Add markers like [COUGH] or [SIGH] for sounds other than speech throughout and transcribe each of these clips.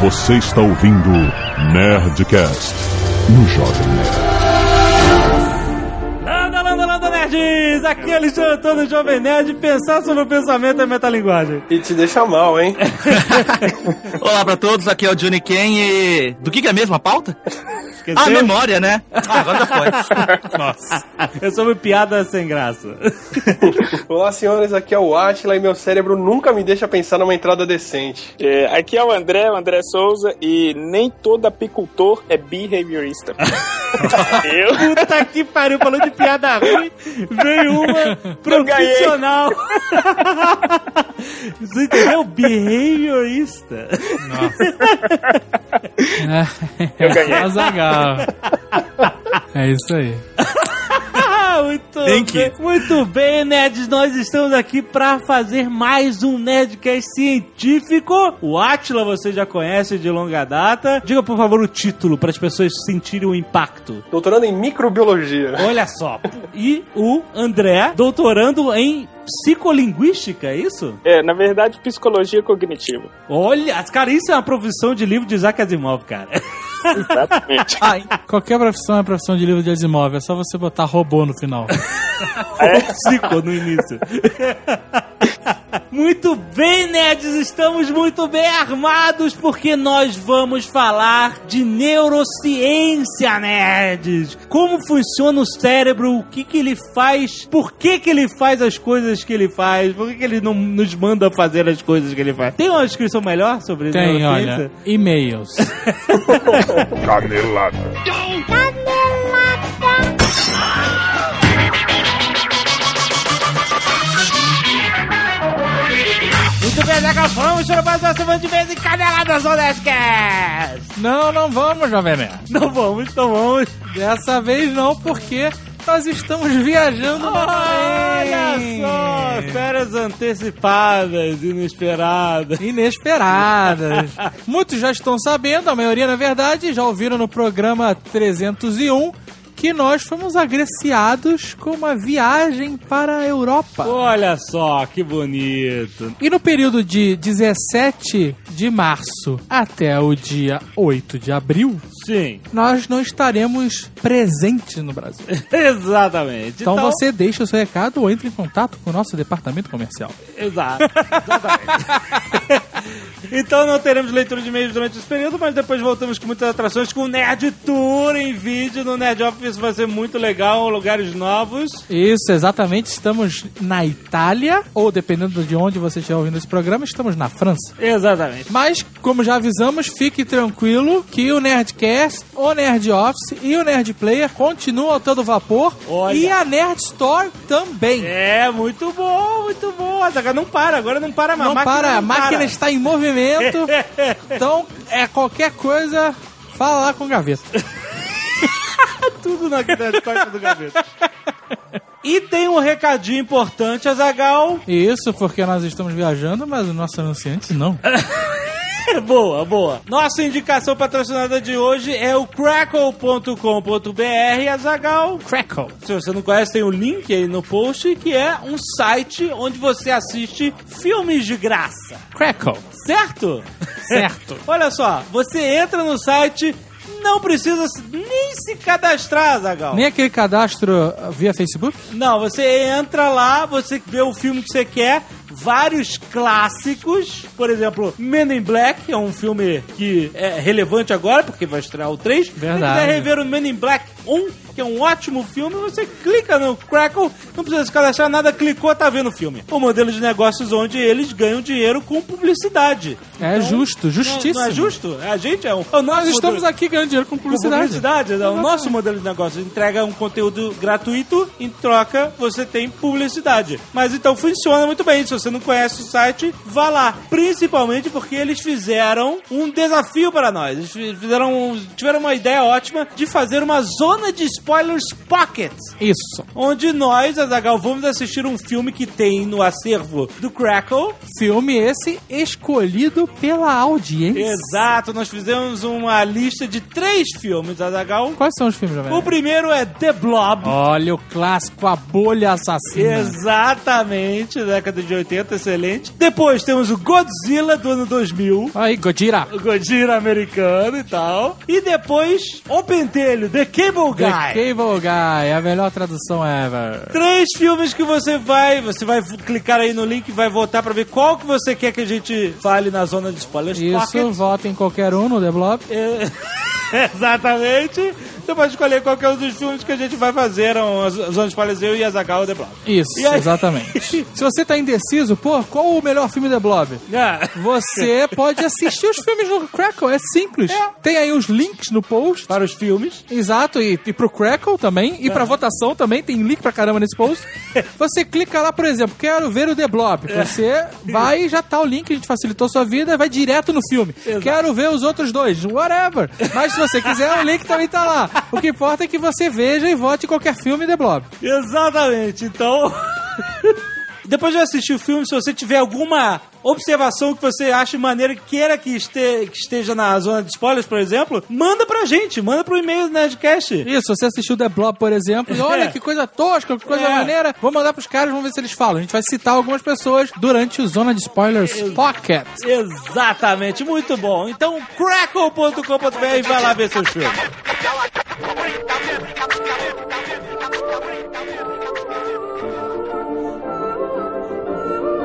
Você está ouvindo Nerdcast no Jovem Nerd. Landa, landa, landa, nerds! Aqui é Alexandre Antônio Jovem Nerd. Pensar sobre o pensamento é metalinguagem. E te deixa mal, hein? [LAUGHS] Olá pra todos, aqui é o Johnny Ken e... Do que, que é mesmo a pauta? [LAUGHS] Esqueceu? Ah, memória, né? Ah, agora foi. [LAUGHS] Nossa. É sobre piada sem graça. [LAUGHS] Olá, senhores, aqui é o Atila e meu cérebro nunca me deixa pensar numa entrada decente. É, aqui é o André, o André Souza, e nem todo apicultor é behaviorista. [LAUGHS] Eu? Puta que pariu, falou de piada ruim. Veio uma profissional. Você entendeu? Behaviorista. Eu ganhei. Azagal. É isso aí. [LAUGHS] Muito Thank bem. you. Muito bem, nerds. Nós estamos aqui para fazer mais um Nerdcast científico. O Atila você já conhece de longa data. Diga, por favor, o título para as pessoas sentirem o impacto. Doutorando em microbiologia. Olha só. [LAUGHS] E o André, doutorando em psicolinguística, é isso? É, na verdade, psicologia cognitiva. Olha, cara, isso é uma profissão de livro de Isaac Asimov, cara. [LAUGHS] Exatamente. Ah, Qualquer profissão é profissão de livro de Asimov, é só você botar robô no final. [LAUGHS] Psico no início. Muito bem, nerds, estamos muito bem armados porque nós vamos falar de neurociência, nerds. Como funciona o cérebro, o que que ele faz, por que que ele faz as coisas que ele faz, por que que ele não nos manda fazer as coisas que ele faz. Tem uma descrição melhor sobre Tem, neurociência? olha, e-mails. [LAUGHS] Canelada. Muito bem, já vamos para mais uma semana de vez em Caneladas no Nerdcast. Não, não vamos, Jovem Nerd. Não vamos, não vamos. Dessa vez não, porque nós estamos viajando Olha só, férias antecipadas, inesperadas. Inesperadas. [LAUGHS] Muitos já estão sabendo, a maioria na verdade, já ouviram no programa 301 que nós fomos agraciados com uma viagem para a Europa. Olha só, que bonito. E no período de 17 de março até o dia 8 de abril, Sim, nós não estaremos presentes no Brasil. [LAUGHS] exatamente. Então, você deixa o seu recado ou entre em contato com o nosso departamento comercial. Exato, exatamente. [LAUGHS] então não teremos leitura de e-mails durante esse período, mas depois voltamos com muitas atrações com o Nerd Tour em vídeo no Nerd Office. Vai ser muito legal, lugares novos. Isso, exatamente. Estamos na Itália, ou dependendo de onde você estiver ouvindo esse programa, estamos na França. Exatamente. Mas, como já avisamos, fique tranquilo que o Nerdcast, o Nerd Office e o Nerd Player continuam a todo vapor. Olha. E a Nerd Store também. É, muito bom, muito bom. Agora não para, agora não para mais. não máquina para, a máquina para. está em movimento. [LAUGHS] então, é qualquer coisa, fala lá com o Gaveta. [LAUGHS] tudo na parte do gaveta. E tem um recadinho importante, Azagal. Isso porque nós estamos viajando, mas o nosso anunciante não. [LAUGHS] [LAUGHS] boa, boa. Nossa indicação patrocinada de hoje é o crackle.com.br, Azagal. Crackle. Se você não conhece, tem o link aí no post, que é um site onde você assiste filmes de graça. Crackle. Certo? Certo. [LAUGHS] Olha só, você entra no site, não precisa nem se cadastrar, Zagal. Nem aquele cadastro via Facebook? Não, você entra lá, você vê o filme que você quer, vários clássicos, por exemplo, Men in Black, é um filme que é relevante agora, porque vai estrear o 3. Verdade. Se quiser rever o Men in Black 1, que é um ótimo filme, você clica no Crackle, não precisa se cadastrar nada, clicou, tá vendo o filme. O modelo de negócios onde eles ganham dinheiro com publicidade. É justo, Não, justíssimo. não é justo? A gente é um... é Nós estamos aqui ganhando dinheiro com com publicidade. publicidade. né? O nosso modelo de negócio entrega um conteúdo gratuito, em troca você tem publicidade. Mas então funciona muito bem. Se você não conhece o site, vá lá. Principalmente porque eles fizeram um desafio para nós. Eles fizeram, tiveram uma ideia ótima de fazer uma zona de Spoilers Pocket. Isso. Onde nós, Azagal, vamos assistir um filme que tem no acervo do Crackle. Filme esse escolhido pela audiência. Exato, nós fizemos uma lista de três filmes, Azagal. Quais são os filmes, Jovem O primeiro é The Blob. Olha o clássico A Bolha Assassina. Exatamente, década de 80, excelente. Depois temos o Godzilla do ano 2000. Aí, Godira. O Godzilla americano e tal. E depois, O Pentelho, The Cable The Guy. Cable Guy, a melhor tradução ever. Três filmes que você vai, você vai clicar aí no link e vai votar pra ver qual que você quer que a gente fale na zona de spoilers. Isso, Pocket. vota em qualquer um no The Blob. É, [LAUGHS] Exatamente. Você pode escolher qualquer um dos filmes que a gente vai fazer, as zona de spoilers, eu e a Zagal The Blob. Isso, aí? exatamente. [LAUGHS] Se você tá indeciso, pô, qual o melhor filme The Blob? Ah, Você pode assistir os filmes no Crackle, é simples. Tem aí os links no post. para os filmes. Exato, e, e pro Crackle também, e pra votação também, tem link pra caramba nesse post. [LAUGHS] Você clica lá, por exemplo, quero ver o The Blob. Você vai e já tá o link, a gente facilitou sua vida, vai direto no filme. Quero ver os outros dois, whatever. Mas se você quiser, o link também tá lá. [LAUGHS] O que importa é que você veja e vote qualquer filme The Blob. Exatamente. Então, [LAUGHS] depois de assistir o filme, se você tiver alguma observação que você ache maneira que queira que, este- que esteja na zona de spoilers, por exemplo, manda pra gente, manda pro e-mail do Nerdcast. Isso, você assistiu The Blob, por exemplo, e olha que coisa tosca, que coisa É. maneira. Vou mandar pros caras, vamos ver se eles falam. A gente vai citar algumas pessoas durante o Zona de Spoilers Pocket. Exatamente, muito bom. Então, crackle.com.br e vai lá ver seus filmes.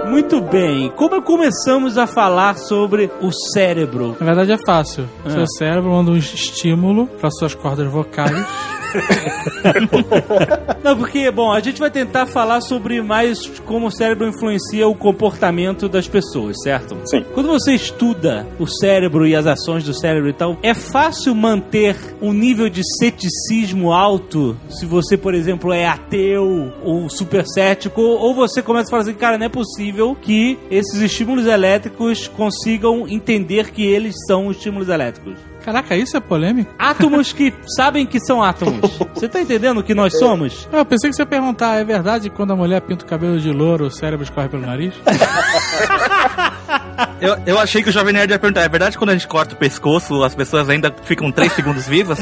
Muito bem, como começamos a falar sobre o cérebro? Na verdade é fácil. É. Seu cérebro manda um estímulo para suas cordas vocais. [LAUGHS] [LAUGHS] Não, porque, bom, a gente vai tentar falar sobre mais como o cérebro influencia o comportamento das pessoas, certo? Sim. Quando você estuda o cérebro e as ações do cérebro e tal, é fácil manter um nível de ceticismo alto se você, por exemplo, é ateu ou super cético, ou você começa a falar assim, cara, não é possível que esses estímulos elétricos consigam entender que eles são estímulos elétricos. Caraca, isso é polêmico? Átomos que [LAUGHS] sabem que são átomos. Você tá entendendo o que nós somos? Ah, Eu pensei que você ia perguntar, é verdade que quando a mulher pinta o cabelo de louro, o cérebro escorre pelo nariz? [LAUGHS] Eu, eu achei que o Jovem Nerd ia perguntar, é verdade que quando a gente corta o pescoço, as pessoas ainda ficam 3 [LAUGHS] segundos vivas?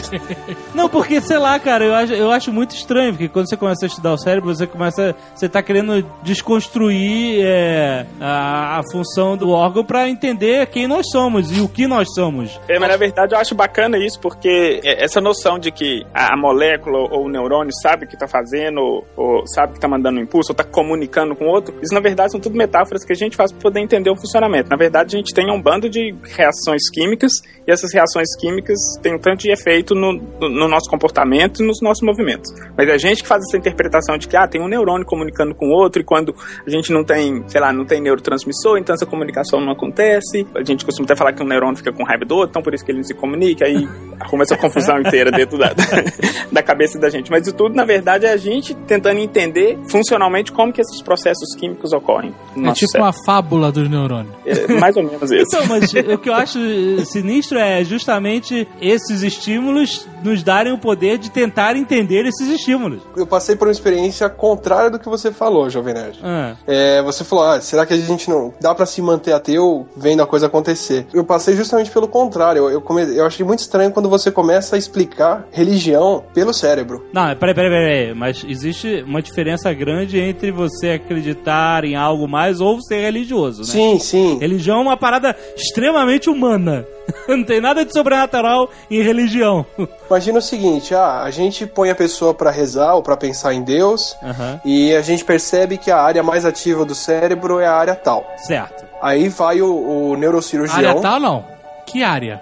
[LAUGHS] Não, porque, sei lá, cara, eu acho, eu acho muito estranho, porque quando você começa a estudar o cérebro, você começa. Você tá querendo desconstruir é, a, a função do órgão pra entender quem nós somos e o que nós somos. É, mas na verdade eu acho bacana isso, porque é, essa noção de que a a molécula ou o neurônio sabe o que tá fazendo, ou, ou sabe que tá mandando um impulso, ou tá comunicando com o outro, isso na verdade são tudo metáforas que a gente faz para poder entender o funcionamento. Na verdade, a gente tem um bando de reações químicas, e essas reações químicas têm um tanto de efeito no, no- no nosso comportamento e nos nossos movimentos. Mas é a gente que faz essa interpretação de que ah, tem um neurônio comunicando com o outro, e quando a gente não tem, sei lá, não tem neurotransmissor, então essa comunicação não acontece. A gente costuma até falar que um neurônio fica com raiva do outro, então por isso que ele não se comunica, aí arruma essa confusão [LAUGHS] inteira dentro da, [LAUGHS] da cabeça da gente. Mas isso tudo, na verdade, é a gente tentando entender funcionalmente como que esses processos químicos ocorrem. no É nosso tipo uma fábula dos neurônios. Cérebro. É mais ou menos isso. Então, mas o que eu acho sinistro é justamente esses estímulos nos darem o poder de tentar entender esses estímulos. Eu passei por uma experiência contrária do que você falou, Jovem Nerd. Ah, É, você falou, ah, será que a gente não dá pra se manter ateu vendo a coisa acontecer? Eu passei justamente pelo contrário. Eu, eu, come- eu achei muito estranho quando você começa a explicar religião pelo cérebro. Não, peraí, peraí, peraí. Mas existe uma diferença grande entre você acreditar em algo mais ou ser religioso, né? Sim, sim. Religião é uma parada extremamente humana. [LAUGHS] Não tem nada de sobrenatural em religião. [LAUGHS] Imagina o seguinte, ah, a gente põe a pessoa pra rezar ou pra pensar em Deus Aham, e a gente percebe que a área mais ativa do cérebro é a área tal. certo. Aí vai o, o neurocirurgião. Área tal não? Que área?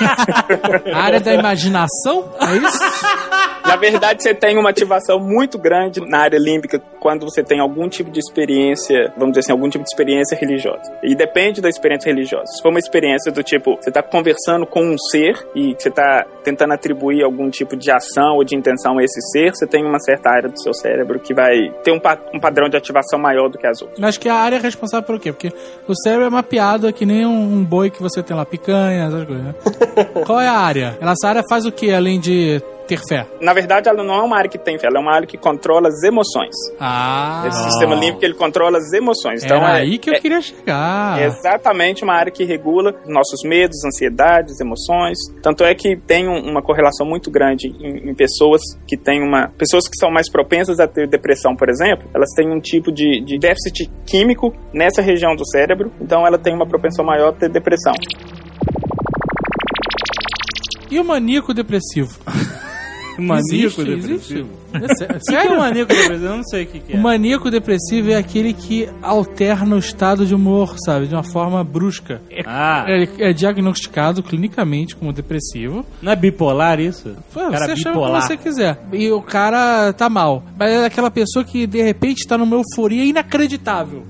[LAUGHS] área da imaginação? É isso? Na verdade, você tem uma ativação muito grande na área límbica quando você tem algum tipo de experiência, vamos dizer assim, algum tipo de experiência religiosa. E depende da experiência religiosa. Se for uma experiência do tipo, você está conversando com um ser e você está tentando atribuir algum tipo de ação ou de intenção a esse ser, você tem uma certa área do seu cérebro que vai ter um, pa- um padrão de ativação maior do que as outras. Acho que a área é responsável por quê? Porque o cérebro é mapeado que nem um, um boi que você tem lá, picanha, essas coisas, né? [LAUGHS] Qual é a área? Essa área faz o quê? Além de ter fé. Na verdade, ela não é uma área que tem fé, ela é uma área que controla as emoções. Ah, Esse sistema límbico ele controla as emoções. Então é, aí que eu é- queria chegar. é exatamente uma área que regula nossos medos, ansiedades, emoções. Tanto é que tem um- uma correlação muito grande em, em pessoas que têm uma. Pessoas que são mais propensas a ter depressão, por exemplo, elas têm um tipo de, de déficit químico nessa região do cérebro, então ela tem uma propensão maior a ter depressão. E o maníaco depressivo? [LAUGHS] Maníaco Existe, depressivo. existe. É O que é Sério? um maníaco depressivo? Eu não sei o que, que é. O maníaco depressivo é aquele que alterna o estado de humor, sabe? De uma forma brusca. É, Ah, é- é diagnosticado clinicamente como depressivo. não é bipolar isso? Pô, Cara você chama bipolar. como você quiser. E o cara tá mal. Mas é aquela pessoa que de repente tá numa euforia inacreditável.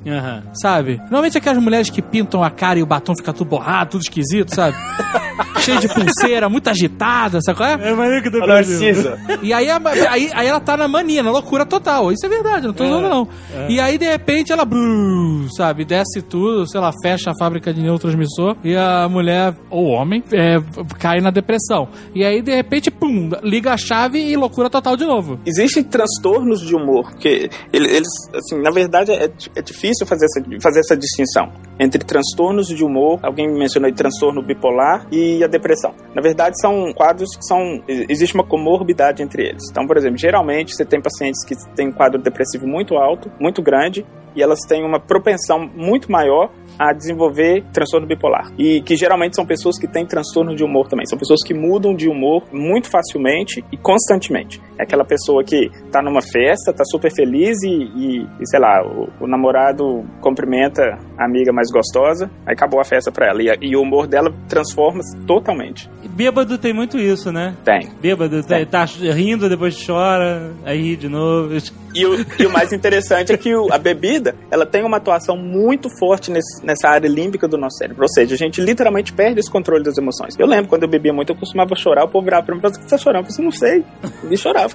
Sabe? Normalmente aquelas mulheres que pintam a cara e o batom fica tudo borrado, tudo esquisito, sabe? [LAUGHS] Cheio de pulseira, muito agitada, sabe qual é? É maníaco depressivo. Narcisa. E aí, a- aí, aí ela tá na mania, na loucura total. Isso é verdade, não tô zoando não. E aí, de repente, ela, bru, sabe, desce tudo, sei lá, fecha a fábrica de neurotransmissor e a mulher, ou homem, é, cai na depressão. E aí, de repente, pum, liga a chave e loucura total de novo. Existem transtornos de humor, porque ele- eles, assim, na verdade é, é difícil fazer essa, fazer essa distinção entre transtornos de humor, alguém mencionou aí transtorno bipolar e a depressão. Na verdade, são quadros que são. Existe uma comorbidade entre eles. Então, por exemplo, geralmente você tem pacientes que têm um quadro depressivo muito alto, muito grande, e elas têm uma propensão muito maior a desenvolver transtorno bipolar. E que geralmente são pessoas que têm transtorno de humor também. São pessoas que mudam de humor muito facilmente e constantemente. É aquela pessoa que tá numa festa, tá super feliz e, e- sei lá, o, o namorado cumprimenta a amiga mais gostosa, aí acabou a festa pra ela. E, e o humor dela transforma-se totalmente. Bêbado tem muito isso, né? Tem. Bêbado tá, tá rindo, depois chora, aí ri de novo. E o, e o mais interessante é que o- a bebida, ela tem uma atuação muito forte nesse- nessa área límbica do nosso cérebro. Ou seja, a gente literalmente perde esse controle das emoções. Eu lembro, quando eu bebia muito, eu costumava chorar, o povo virava pra mim e falava, "Por que você tá chorando? Eu falei, não sei. E chorava.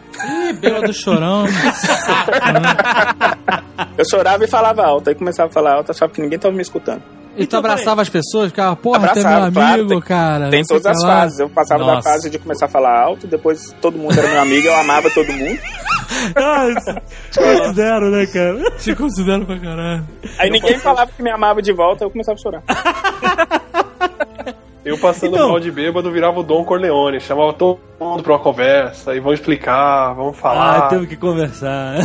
Ih, bêbado chorão. [LAUGHS] Eu chorava e falava alto. Aí começava a falar alto, achava que ninguém tava me escutando. E tu abraçava as pessoas, ficava, porra, é meu Abraçava, claro, amigo, tem- cara. Tem todas as lá. fases. Eu passava da Nossa. fase de começar a falar alto, depois todo mundo era meu amigo, eu amava todo mundo. [LAUGHS] Ah, te considero, né, cara? Te considero pra caralho. Aí ninguém falava que me amava de volta, eu começava a chorar. [LAUGHS] Eu passando Então. mal de bêbado virava o Dom Corleone, chamava todo mundo pra uma conversa, e vamos explicar, vamos falar. Ah, temos que conversar.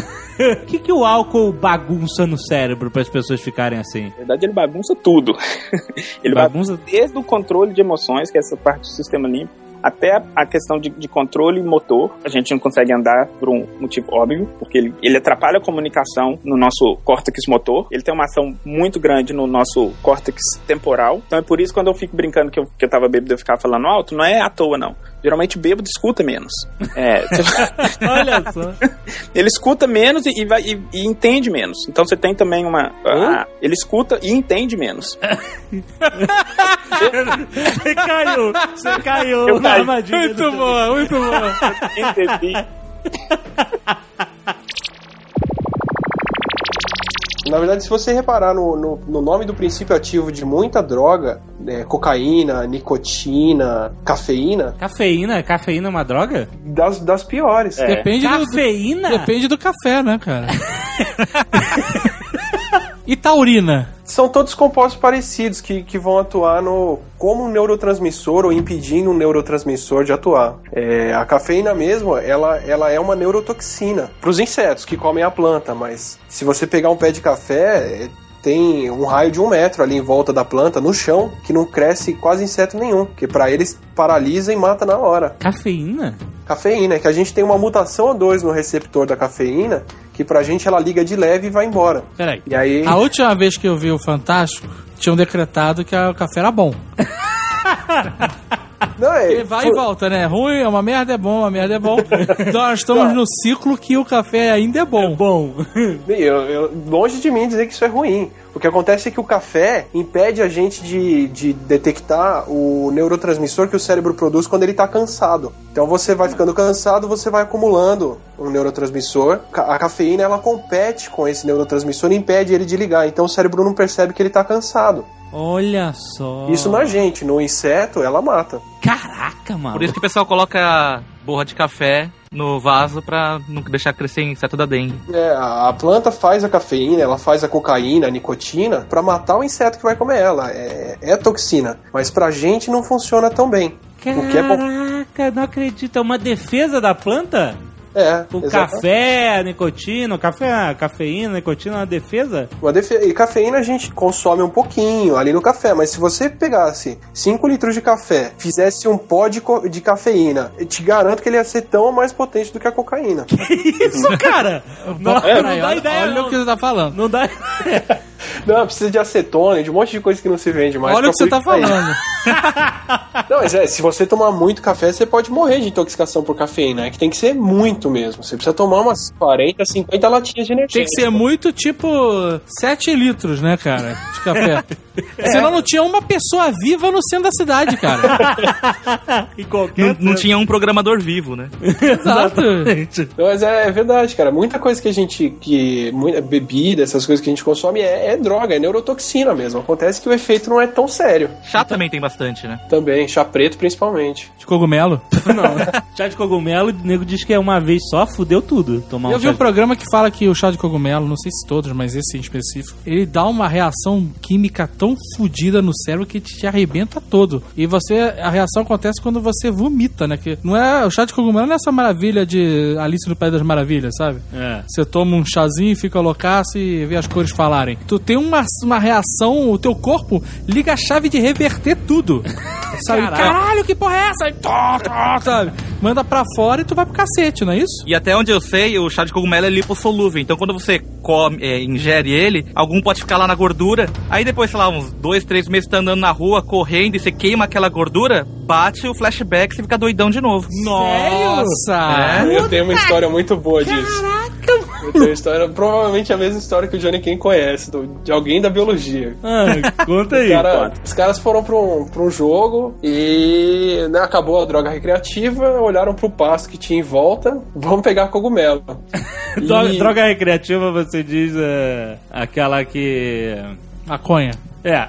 O [LAUGHS] que, que o álcool bagunça no cérebro para as pessoas ficarem assim? Na verdade, ele bagunça tudo. [LAUGHS] ele Bagunça- bagunça desde o controle de emoções, que é essa parte do sistema limpo, até a- questão de, de controle motor. A gente não consegue andar por um motivo óbvio, porque ele, ele atrapalha a comunicação no nosso córtex motor. Ele tem uma ação muito grande no nosso córtex temporal. Então é por isso quando eu fico brincando que eu, que eu tava bêbado eu ficava falando alto, não é à toa, não. Geralmente bêbado escuta menos. É, [LAUGHS] Olha só. [LAUGHS] ele escuta menos e, e vai, e, e entende menos. Então você tem também uma. a- ele escuta e entende menos. [LAUGHS] Você caiu. Você caiu Eu na caí. armadilha. Muito boa, muito boa. Entendi. Na verdade, se você reparar no, no, no nome do princípio ativo de muita droga, né, cocaína, nicotina, cafeína, Cafeína? Cafeína é uma droga? das, das piores. É. Depende do, Cafeína? depende do café, né, cara? [LAUGHS] e taurina? São todos compostos parecidos que, que vão atuar no como um neurotransmissor ou impedindo um neurotransmissor de atuar. É, a cafeína mesmo, ela, ela é uma neurotoxina para os insetos que comem a planta, mas se você pegar um pé de café, é, tem um raio de um metro ali em volta da planta, no chão, que não cresce quase inseto nenhum, que para eles paralisa e mata na hora. Cafeína? Cafeína, é que a gente tem uma mutação ou dois no receptor da cafeína, que pra gente ela liga de leve e vai embora. Peraí. E aí. A última vez que eu vi o Fantástico, tinham decretado que a- o café era bom. [LAUGHS] Não, é, Porque vai e volta, né? Ruim, é uma merda, é bom, uma merda é bom. Então [LAUGHS] nós estamos no ciclo que o café ainda é bom. Bom. [LAUGHS] Eu, eu- longe de mim dizer que isso é ruim. O que acontece é que o café impede a gente de, de detectar o neurotransmissor que o cérebro produz quando ele está cansado. Então você vai ficando cansado, você vai acumulando um neurotransmissor. A cafeína ela compete com esse neurotransmissor e impede ele de ligar. Então o cérebro não percebe que ele está cansado. Olha só. Isso na gente, no inseto ela mata. Caraca, mano. Por isso que o pessoal coloca borra de café no vaso pra não deixar crescer inseto da dengue. É, a planta faz a cafeína, ela faz a cocaína, a nicotina, pra matar o inseto que vai comer ela. É, é toxina. Mas pra gente não funciona tão bem. O que é bom. Caraca, não acredito. É uma defesa da planta? É, O exatamente. café, a nicotina, o café, a cafeína, a nicotina é uma defesa? Uma defe- E cafeína a gente consome um pouquinho ali no café, mas se você pegasse 5 litros de café, fizesse um pó de, co- de cafeína, eu te garanto que ele ia ser tão ou mais potente do que a cocaína. Isso, [LAUGHS] cara! Não, não Peraí, dá olha, ideia. olha não. o que você tá falando. Não dá [LAUGHS] Não, precisa de acetona, de um monte de coisa que não se vende mais. olha o que você tá falando. [LAUGHS] Não, mas é, se você tomar muito café, você pode morrer de intoxicação por cafeína. É que tem que ser muito mesmo. Você precisa tomar umas 40, 50 latinhas de energia. Tem que ser muito tipo 7 litros, né, cara? De café. [LAUGHS] Senão não tinha uma pessoa viva no centro da cidade, cara. [LAUGHS] Não, não tinha um programador vivo, né? Exato. Mas é, é verdade, cara. Muita coisa que a gente. que muita Bebida, essas coisas que a gente consome é, é droga, é neurotoxina mesmo. Acontece que o efeito não é tão sério. Chá também tem bastante, né? Também, chá preto principalmente. De cogumelo. [LAUGHS] Chá de cogumelo, o nego diz que é uma vez só, fudeu tudo. Tomar Eu um vi chá um programa que fala que o chá de cogumelo, não sei se todos, mas esse em específico, ele dá uma reação química tão fodida no cérebro que te, te arrebenta todo. E você, a reação acontece quando você vomita, né? Que não é, o chá de cogumelo não é essa maravilha de Alice no País das Maravilhas, sabe? É. Você toma um chazinho, fica loucaço e vê as cores falarem. Tu tem uma, uma reação, o teu corpo liga a chave de reverter tudo. [LAUGHS] sabe? Caralho. Caralho, que porra é essa? E tó, tó, sabe? Manda pra fora e tu vai pro cacete, não é isso? E até onde eu sei, o chá de cogumelo é lipossolúvel. Então quando você come, é, ingere ele, algum pode ficar lá na gordura. Aí depois, sei lá, uns dois, três meses você tá andando na rua, correndo, e você queima aquela gordura, bate o flashback e você fica doidão de novo. Nossa! É? Eu tenho uma história muito boa disso. Eu tenho uma história, provavelmente a mesma história que o Johnny Ken conhece, do- de alguém da biologia. Ah, conta aí. Cara, os caras foram pra um, pra um jogo e né, acabou a droga recreativa, olharam pro pasto que tinha em volta, vamos pegar cogumelo. [LAUGHS] Droga, E- droga recreativa, você diz é, aquela que. Maconha. É.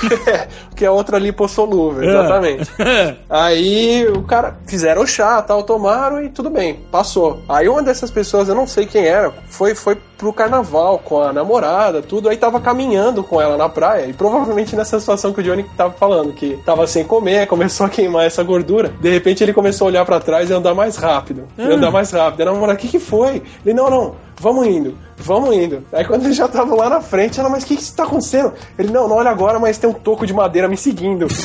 [LAUGHS] que é outra lipossolúvel, exatamente. [LAUGHS] Aí o cara fizeram chá, tal, tomaram e tudo bem, passou. Aí uma dessas pessoas, eu não sei quem era, foi foi pro carnaval com a namorada, tudo, aí tava caminhando com ela na praia, e provavelmente nessa situação que o Johnny tava falando, que tava sem comer, [LAUGHS] começou a queimar essa gordura, de repente ele começou a olhar pra trás e andar mais rápido. E andar mais rápido. E a namorada, o que que foi? Ele, não, não, vamos indo, vamos indo. Aí quando eles já estavam lá na frente, ela, mas o que que tá acontecendo? Ele, não, não olha agora, mas tem um toco de madeira me seguindo. [LAUGHS]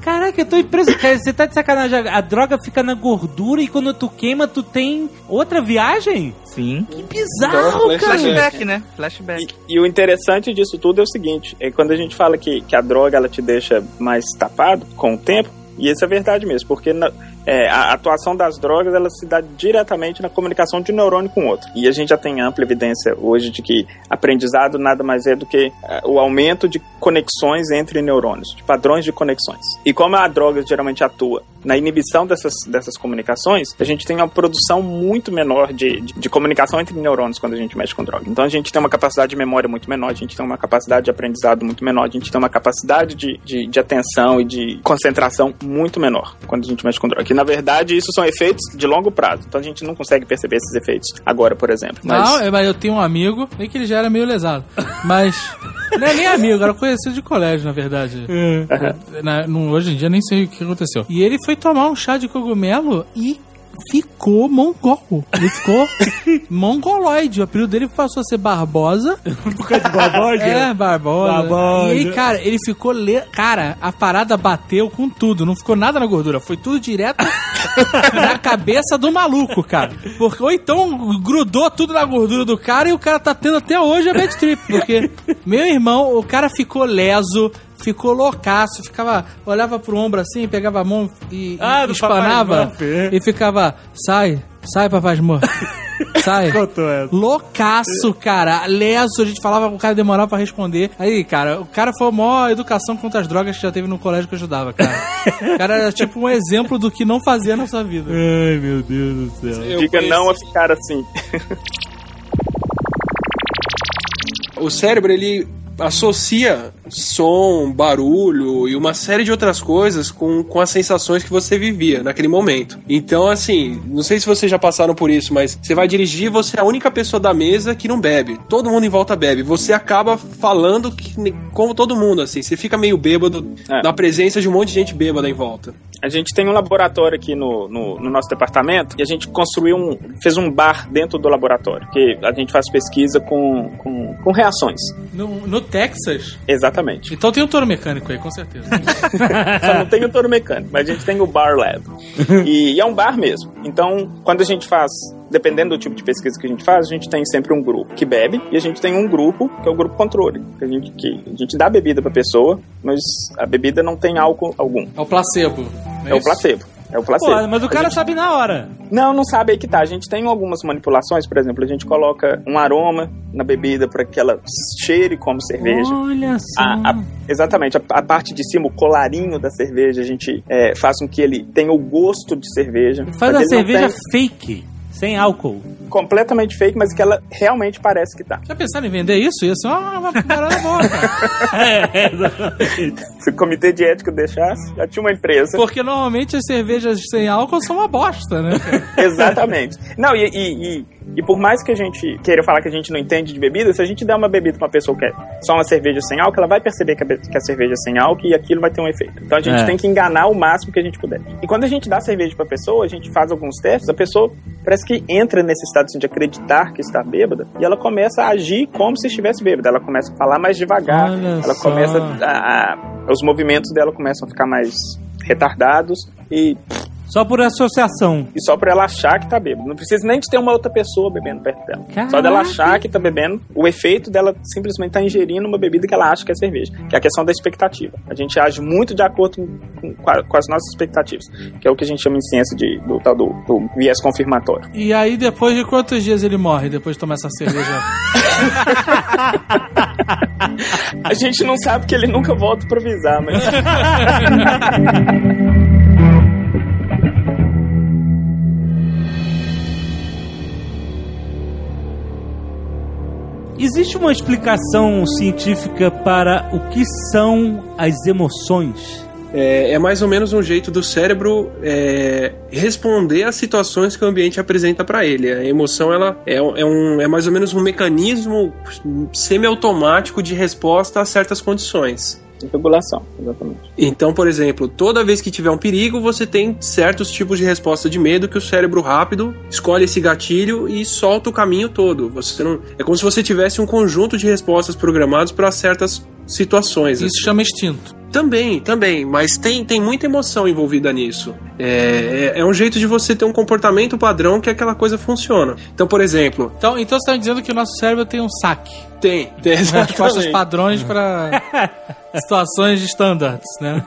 Caraca, eu tô impresso. Cara, você tá de sacanagem. A droga fica na gordura e quando tu queima, tu tem outra viagem? Sim. Que bizarro, Então, cara. Flashback, né? Flashback. E, e o interessante disso tudo é o seguinte: é quando a gente fala que, que a droga ela te deixa mais tapado com o tempo, e isso é verdade mesmo, porque na- é, a atuação das drogas ela se dá diretamente na comunicação de um neurônio com o outro. E a gente já tem ampla evidência hoje de que aprendizado nada mais é do que é, o aumento de conexões entre neurônios, de padrões de conexões. E como a droga geralmente atua na inibição dessas, dessas comunicações, a gente tem uma produção muito menor de, de, de comunicação entre neurônios quando a gente mexe com droga. Então a gente tem uma capacidade de memória muito menor, a gente tem uma capacidade de aprendizado muito menor, a gente tem uma capacidade de, de, de atenção e de concentração muito menor quando a gente mexe com droga. Que na verdade isso são efeitos de longo prazo. Então a gente não consegue perceber esses efeitos agora, por exemplo. Mas Não, eu- mas eu tenho um amigo, nem que ele já era meio lesado. Mas. [LAUGHS] Não é nem amigo, era conhecido de colégio, na verdade. Na- não- hoje em dia nem sei o que aconteceu. E ele foi tomar um chá de cogumelo e ficou mongol. Ele ficou [LAUGHS] mongoloide. O apelido dele passou a ser Barbosa. [LAUGHS] Por causa de Barbosa? É, Barbosa. Barbosa. E aí, cara, ele ficou. Le... Cara, a parada bateu com tudo. Não ficou nada na gordura. Foi tudo direto [LAUGHS] na cabeça do maluco, cara. Porque, ou então grudou tudo na gordura do cara e o cara tá tendo até hoje a bad trip. Porque, meu irmão, o cara ficou leso. Ficou loucaço, ficava, olhava pro ombro assim, pegava a mão e, Ah, e espanava é. e ficava, sai, sai, papai Smurf, [LAUGHS] sai. Loucaço, cara. Leso, a gente falava que o cara demorava pra responder. Aí, cara, o cara foi a maior educação contra as drogas que já teve no colégio que eu ajudava, cara. O cara era tipo um exemplo do que não fazer na sua vida. Ai, meu Deus do céu. Eu diga conheci- não a ficar assim. o cérebro ele associa som, barulho e uma série de outras coisas com, com as sensações que você vivia naquele momento. Então, assim, não sei se vocês já passaram por isso, mas você vai dirigir, você é a única pessoa da mesa que não bebe. Todo mundo em volta bebe. Você acaba falando que, como todo mundo, assim. Você fica meio bêbado É. na presença de um monte de gente bêbada em volta. A gente tem um laboratório aqui no, no, no nosso departamento e a gente construiu um. fez um bar dentro do laboratório. Que a gente faz pesquisa com, com, com reações. No, no Texas? Exatamente. Então tem um touro mecânico aí, com certeza. [LAUGHS] Só não tem o touro mecânico, mas a gente tem o Bar Lab. E, e é um bar mesmo. Então, quando a gente faz, dependendo do tipo de pesquisa que a gente faz, a gente tem sempre um grupo que bebe e a gente tem um grupo que é o grupo controle. Que a gente, que a gente dá bebida pra pessoa, mas a bebida não tem álcool algum. É o placebo. não É o placebo. É o placebo. Pô, mas o cara sabe na hora. Não, não sabe aí que tá. A gente tem algumas manipulações, por exemplo, a gente coloca um aroma na bebida para que ela cheire como cerveja. Olha só. A- a- exatamente, a, a parte de cima, o colarinho da cerveja, a gente é, faz com que ele tenha o gosto de cerveja. Faz a cerveja tem- fake, sem álcool. completamente fake, mas que ela realmente parece que tá. Já pensaram em vender isso? Isso é uma, parada boa, cara. [LAUGHS] é, exatamente. Se o comitê de ética deixasse, já tinha uma empresa. Porque normalmente as cervejas sem álcool são uma bosta, né? [LAUGHS] Exatamente. Não, e, e, e, e por mais que a gente queira falar que a gente não entende de bebida, se a gente der uma bebida pra uma pessoa que é só uma cerveja sem álcool, ela vai perceber que a, que a cerveja é sem álcool e aquilo vai ter um efeito. Então a gente É. tem que enganar o máximo que a gente puder. E quando a gente dá cerveja pra pessoa, a gente faz alguns testes, a pessoa parece que entra nesse estado assim, de acreditar que está bêbada e ela começa a agir como se estivesse bêbada. Ela começa a falar mais devagar, Olha ela só. começa a, a- os movimentos dela começam a ficar mais retardados e Só por associação. e só pra ela achar que tá bêbado. Não precisa nem de ter uma outra pessoa bebendo perto dela. Só Caraca. dela achar que tá bebendo, o efeito dela simplesmente tá ingerindo uma bebida que ela acha que é cerveja. Que é a questão da expectativa. A gente age muito de acordo com, com com as nossas expectativas. Que é o que a gente chama em ciência de, do tal do, do viés confirmatório. E aí, depois de quantos dias ele morre depois de tomar essa cerveja? [LAUGHS] A gente não sabe que ele nunca volta pra avisar, mas. [LAUGHS] Existe uma explicação científica para o que são as emoções? É, é mais ou menos um jeito do cérebro é, responder às situações que o ambiente apresenta para ele. A emoção ela é, é, um, é mais ou menos um mecanismo semiautomático de resposta a certas condições. Regulação, exatamente. Então, por exemplo, toda vez que tiver um perigo, você tem certos tipos de resposta de medo que o cérebro rápido escolhe esse gatilho e solta o caminho todo. Você não é como se você tivesse um conjunto de respostas programados para certas situações. Isso chama instinto. Também, também, mas tem, tem muita emoção envolvida nisso. É, é, é um jeito de você ter um comportamento padrão que aquela coisa funciona. Então, por exemplo, Então, então você está dizendo que o nosso cérebro tem um saque. tem, [LAUGHS] tem Respostas exatamente. padrões para [LAUGHS] situações de standards, né?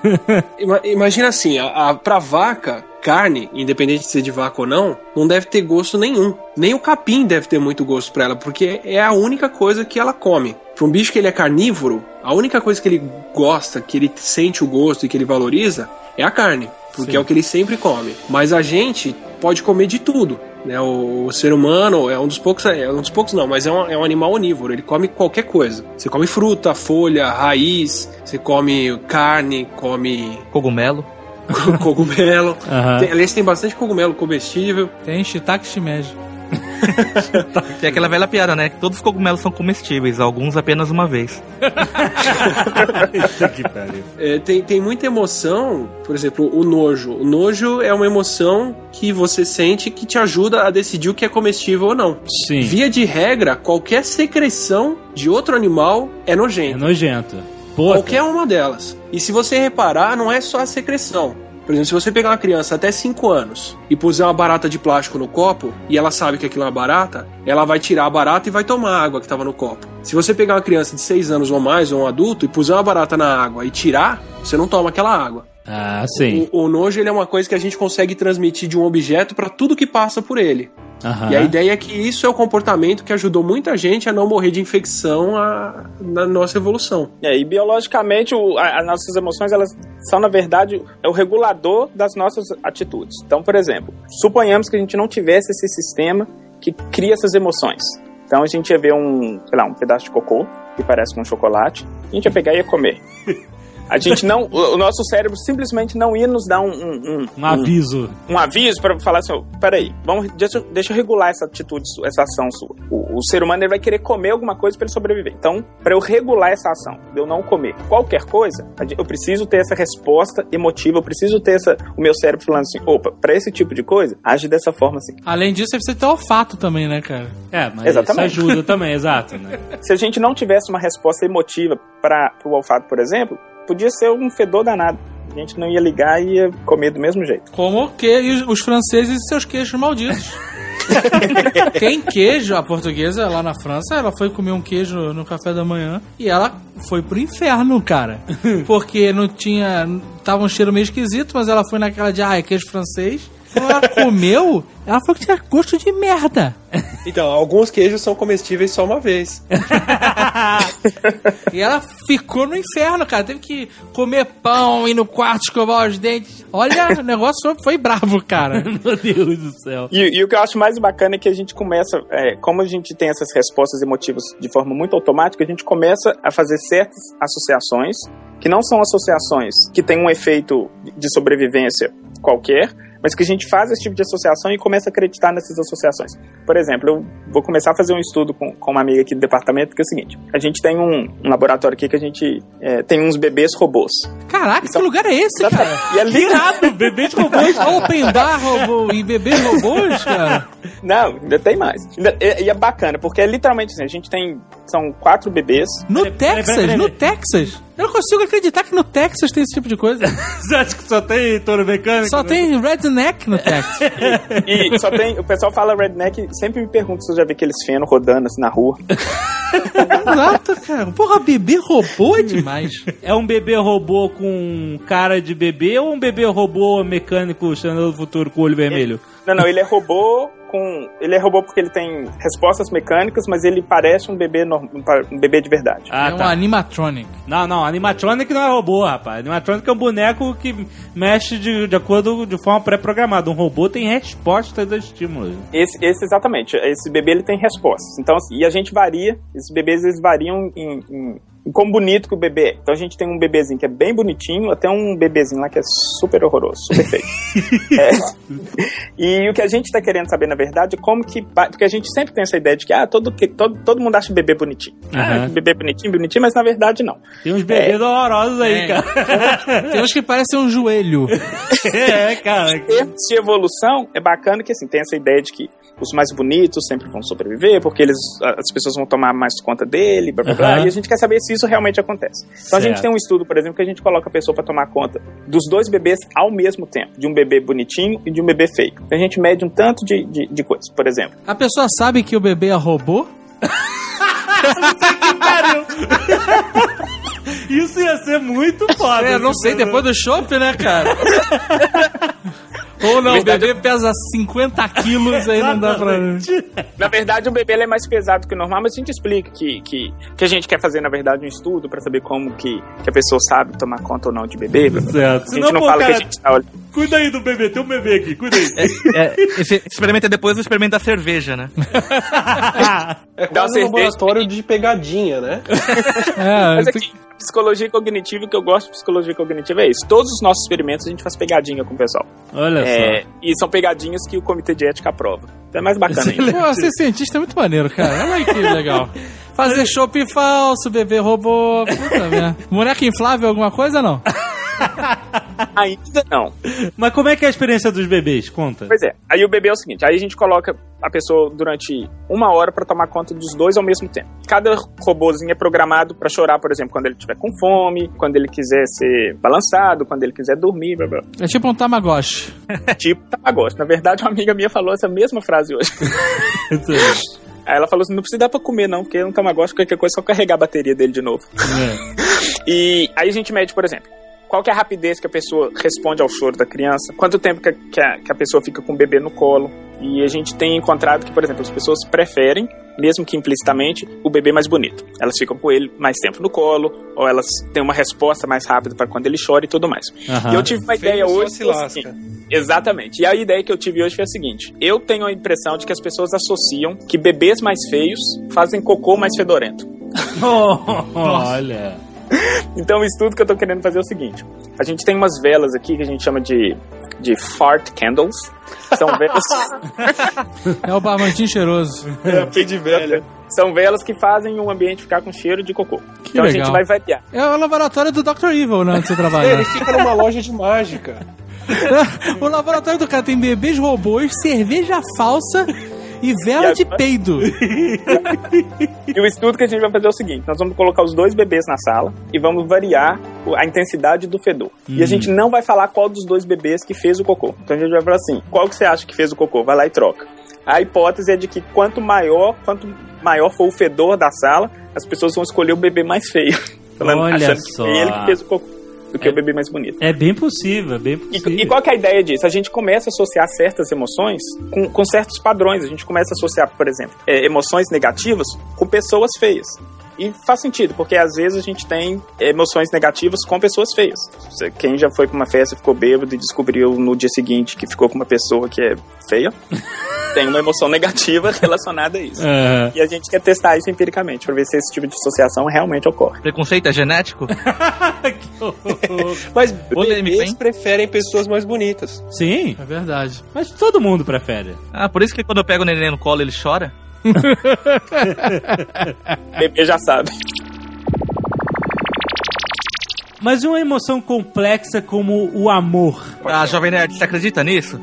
Ima- Imagina assim, a, a, pra vaca, carne, independente de ser de vaca ou não, não deve ter gosto nenhum. Nem o capim deve ter muito gosto pra ela, porque é a única coisa que ela come. Pra um bicho que ele é carnívoro, a única coisa que ele gosta, que ele sente o gosto e que ele valoriza, é a carne. Porque Sim. é o que ele sempre come. Mas a gente pode comer de tudo. Né? O, o ser humano é um dos poucos, é um dos poucos não, mas é um, é um animal onívoro. Ele come qualquer coisa. Você come fruta, folha, raiz, você come carne, come Cogumelo. [LAUGHS] cogumelo. Aham. Tem, aliás, tem bastante cogumelo comestível. Tem shiitake shimeji. [LAUGHS] Tem aquela velha piada, né? Que todos os cogumelos são comestíveis, alguns apenas uma vez. É, tem, tem muita emoção, por exemplo, o nojo. O nojo é uma emoção que você sente que te ajuda a decidir o que é comestível ou não. Sim. Via de regra, qualquer secreção de outro animal é É nojento. Qualquer uma delas. E se você reparar, não é só a secreção. Por exemplo, se você pegar uma criança até 5 anos e puser uma barata de plástico no copo e ela sabe que aquilo é uma barata, ela vai tirar a barata e vai tomar a água que estava no copo. Se você pegar uma criança de 6 anos ou mais, ou um adulto, e puser uma barata na água e tirar, você não toma aquela água. Ah, sim. O, o nojo ele é uma coisa que a gente consegue transmitir de um objeto para tudo que passa por ele. Aham. E a ideia é que isso é o comportamento que ajudou muita gente a não morrer de infecção a- na nossa evolução. É, e biologicamente, o- a- as nossas emoções, elas são, na verdade, é o regulador das nossas atitudes. Então, por exemplo, suponhamos que a gente não tivesse esse sistema que cria essas emoções. Então, a gente ia ver um, sei lá, um pedaço de cocô, que parece com chocolate, a gente ia pegar e ia comer. [LAUGHS] A gente não, o nosso cérebro simplesmente não ia nos dar um, um, um, Um aviso. um aviso para falar assim, ó, peraí, vamos, deixa, eu- deixa eu regular essa atitude, sua, essa ação sua. O, o ser humano ele vai querer comer alguma coisa para ele sobreviver. Então, para eu regular essa ação, de eu não comer qualquer coisa, eu preciso ter essa resposta emotiva, eu preciso ter essa, o meu cérebro falando assim, opa, para esse tipo de coisa, age dessa forma assim. Além disso, você precisa ter olfato também, né, cara? É, mas Exatamente. isso ajuda também, [LAUGHS] exato, né? Se a gente não tivesse uma resposta emotiva para o olfato, por exemplo, podia ser um fedor danado. A gente não ia ligar e ia comer do mesmo jeito. Como que os, os franceses e seus queijos malditos. [LAUGHS] Tem queijo, a portuguesa lá na França, ela foi comer um queijo no café da manhã e ela foi pro inferno, cara. [LAUGHS] Porque não tinha. Tava um cheiro meio esquisito, mas ela foi naquela de, ah, é queijo francês. Quando ela comeu, ela falou que tinha gosto de merda. Então, alguns queijos são comestíveis só uma vez. [LAUGHS] E ela ficou no inferno, cara. Teve que comer pão, ir no quarto escovar os dentes. Olha, o negócio foi, foi bravo, cara. [LAUGHS] Meu Deus do céu. E, e o que eu acho mais bacana é que a gente começa, é, como a gente tem essas respostas emotivas de forma muito automática, a gente começa a fazer certas associações, que não são associações que têm um efeito de sobrevivência qualquer, mas que a gente faz esse tipo de associação e começa a acreditar nessas associações. Por exemplo, eu vou começar a fazer um estudo com, com uma amiga aqui do departamento, que é o seguinte: a gente tem um, um laboratório aqui que a gente é, tem uns bebês robôs. Caraca, que lugar é esse, cara? E é li- Irado, bebê de robôs. [LAUGHS] Open bar robô e bebê robôs, cara? Não, ainda tem mais. E, e é bacana, porque é literalmente assim: a gente tem. São quatro bebês. No Peraí, peraí, Texas, peraí, no. Texas. Eu não consigo acreditar que no Texas tem esse tipo de coisa. [LAUGHS] Você acha que só tem touro mecânico? Só tem redneck no Texas. [LAUGHS] E só tem. O pessoal fala redneck e sempre me pergunta se eu já vi aqueles feno rodando assim na rua. [LAUGHS] Exato, cara. Porra, bebê robô é demais. É um bebê robô com cara de bebê ou um bebê robô mecânico Estrela do Futuro com olho vermelho? Não, não, ele é robô com. Ele é robô porque ele tem respostas mecânicas, mas ele parece um bebê, norm- um bebê de verdade. Ah, é um tá. animatronic. Não, não, animatronic não é robô, rapaz. Animatronic é um boneco que mexe de, de acordo de forma pré-programada. Um robô tem resposta dos estímulos. Esse, esse exatamente. Esse bebê ele tem respostas. Então, assim, e a gente varia. Esses bebês eles variam em, em, em como bonito que o bebê é. Então a gente tem um bebezinho que é bem bonitinho, até um bebezinho lá que é super horroroso, super feio. [LAUGHS] É. E o que a gente tá querendo saber, na verdade, é como que. Porque a gente sempre tem essa ideia de que ah, todo, que, todo, todo mundo acha bebê bonitinho. Ah, Aham. bebê bonitinho, bonitinho, mas na verdade não. Tem uns bebês horrorosos aí, É. cara. [LAUGHS] Tem uns que parecem um joelho. [LAUGHS] é, cara. De evolução, é bacana que assim, tem essa ideia de que os mais bonitos sempre vão sobreviver, porque eles, as pessoas vão tomar mais conta dele, blá blá blá, Aham. e a gente quer saber se isso realmente acontece. Então a gente Certo. tem um estudo, por exemplo, que a gente coloca a pessoa para tomar conta dos dois bebês ao mesmo tempo, de um bebê bonitinho e de um bebê feio. Então a gente mede um tanto de, de, de coisas. Por exemplo, A pessoa sabe que o bebê é robô? Isso ia ser muito foda. É, não sei, depois do chopp, né, cara? [LAUGHS] Ou não, o bebê pesa 50 quilos, aí não dá pra... Na verdade, o bebê ele é mais pesado que o normal, mas a gente explica que, que, que a gente quer fazer, na verdade, um estudo pra saber como que, que a pessoa sabe tomar conta ou não de bebê. Certo. A Senão, gente não pô, fala cara, que a gente tá olhando. cuida aí do bebê, tem um bebê aqui, cuida aí. É, esse experimento é depois do experimento da cerveja, né? [LAUGHS] É Dá quase um laboratório de pegadinha, né? É, [LAUGHS] Mas aqui, psicologia cognitiva, o que eu gosto de psicologia cognitiva é isso. Todos os nossos experimentos a gente faz pegadinha com o pessoal. Olha É, e são pegadinhas que o comitê de ética aprova. Então é mais bacana ainda. Pô, ser cientista é muito maneiro, cara. Olha aí que legal. Fazer [LAUGHS] chopp falso, bebê robô. Puta merda. Boneco inflável, alguma coisa não? [LAUGHS] Ainda não. Mas como é que é a experiência dos bebês? Conta. Pois é. Aí o bebê é o seguinte: aí a gente coloca a pessoa durante uma hora pra tomar conta dos dois ao mesmo tempo. Cada robozinho é programado pra chorar, por exemplo, quando ele estiver com fome, quando ele quiser ser balançado, quando ele quiser dormir, blá blá. É tipo um Tamagotchi. [LAUGHS] tipo Tamagotchi. Na verdade, uma amiga minha falou essa mesma frase hoje. [LAUGHS] Aí ela falou assim: não precisa dar pra comer, não, porque um Tamagotchi, qualquer coisa, é só carregar a bateria dele de novo. E aí a gente mede, por exemplo, qual que é a rapidez que a pessoa responde ao choro da criança, quanto tempo que a, que a, que a pessoa fica com o bebê no colo. E a gente tem encontrado que, por exemplo, as pessoas preferem, mesmo que implicitamente, o bebê mais bonito. Elas ficam com ele mais tempo no colo, ou elas têm uma resposta mais rápida para quando ele chora e tudo mais. Aham. E eu tive uma ideia Feio só hoje. se é lasca. seguinte, Exatamente. E a ideia que eu tive hoje foi a seguinte: eu tenho a impressão de que as pessoas associam que bebês mais feios fazem cocô mais fedorento. [LAUGHS] Olha. [LAUGHS] Então o estudo que eu tô querendo fazer é o seguinte. A gente tem umas velas aqui que a gente chama de, de fart candles. São [LAUGHS] velas... É o barbantinho cheiroso. [LAUGHS] é, de velha. São velas que fazem o ambiente ficar com cheiro de cocô. Que então a legal. gente vai variar. É o laboratório do Dr. Evil, né? Onde você trabalha. Ele fica numa loja de mágica. o laboratório do cara tem bebês robôs, cerveja falsa e vela E de agora? peido. [LAUGHS] E o estudo que a gente vai fazer é o seguinte: nós vamos colocar os dois bebês na sala e vamos variar a intensidade do fedor. E a gente não vai falar qual dos dois bebês que fez o cocô. Então a gente vai falar assim: qual que você acha que fez o cocô? Vai lá e troca. A hipótese é de que quanto maior, quanto maior for o fedor da sala, as pessoas vão escolher o bebê mais feio. Falando, [LAUGHS] Olha achando que só. foi ele que fez o cocô. Do que o bebê mais bonito. É bem possível, é bem E, possível. e qual que é a ideia disso? A gente começa a associar certas emoções com, com certos padrões. A gente começa a associar, por exemplo, é, emoções negativas com pessoas feias. E faz sentido, porque às vezes a gente tem emoções negativas com pessoas feias. Quem já foi pra uma festa, ficou bêbado e descobriu no dia seguinte que ficou com uma pessoa que é feia, [LAUGHS] tem uma emoção negativa relacionada a isso. Aham. E a gente quer testar isso empiricamente, pra ver se esse tipo de associação realmente ocorre. Preconceito é genético? [LAUGHS] Que horror. [LAUGHS] Mas Polêmico, bebês hein? preferem pessoas mais bonitas. Sim, É verdade. mas todo mundo prefere. Ah, por isso que quando eu pego o neném no colo ele chora? O [LAUGHS] bebê já sabe. Mas uma emoção complexa como o amor. Ah, Jovem Nerd, você acredita nisso?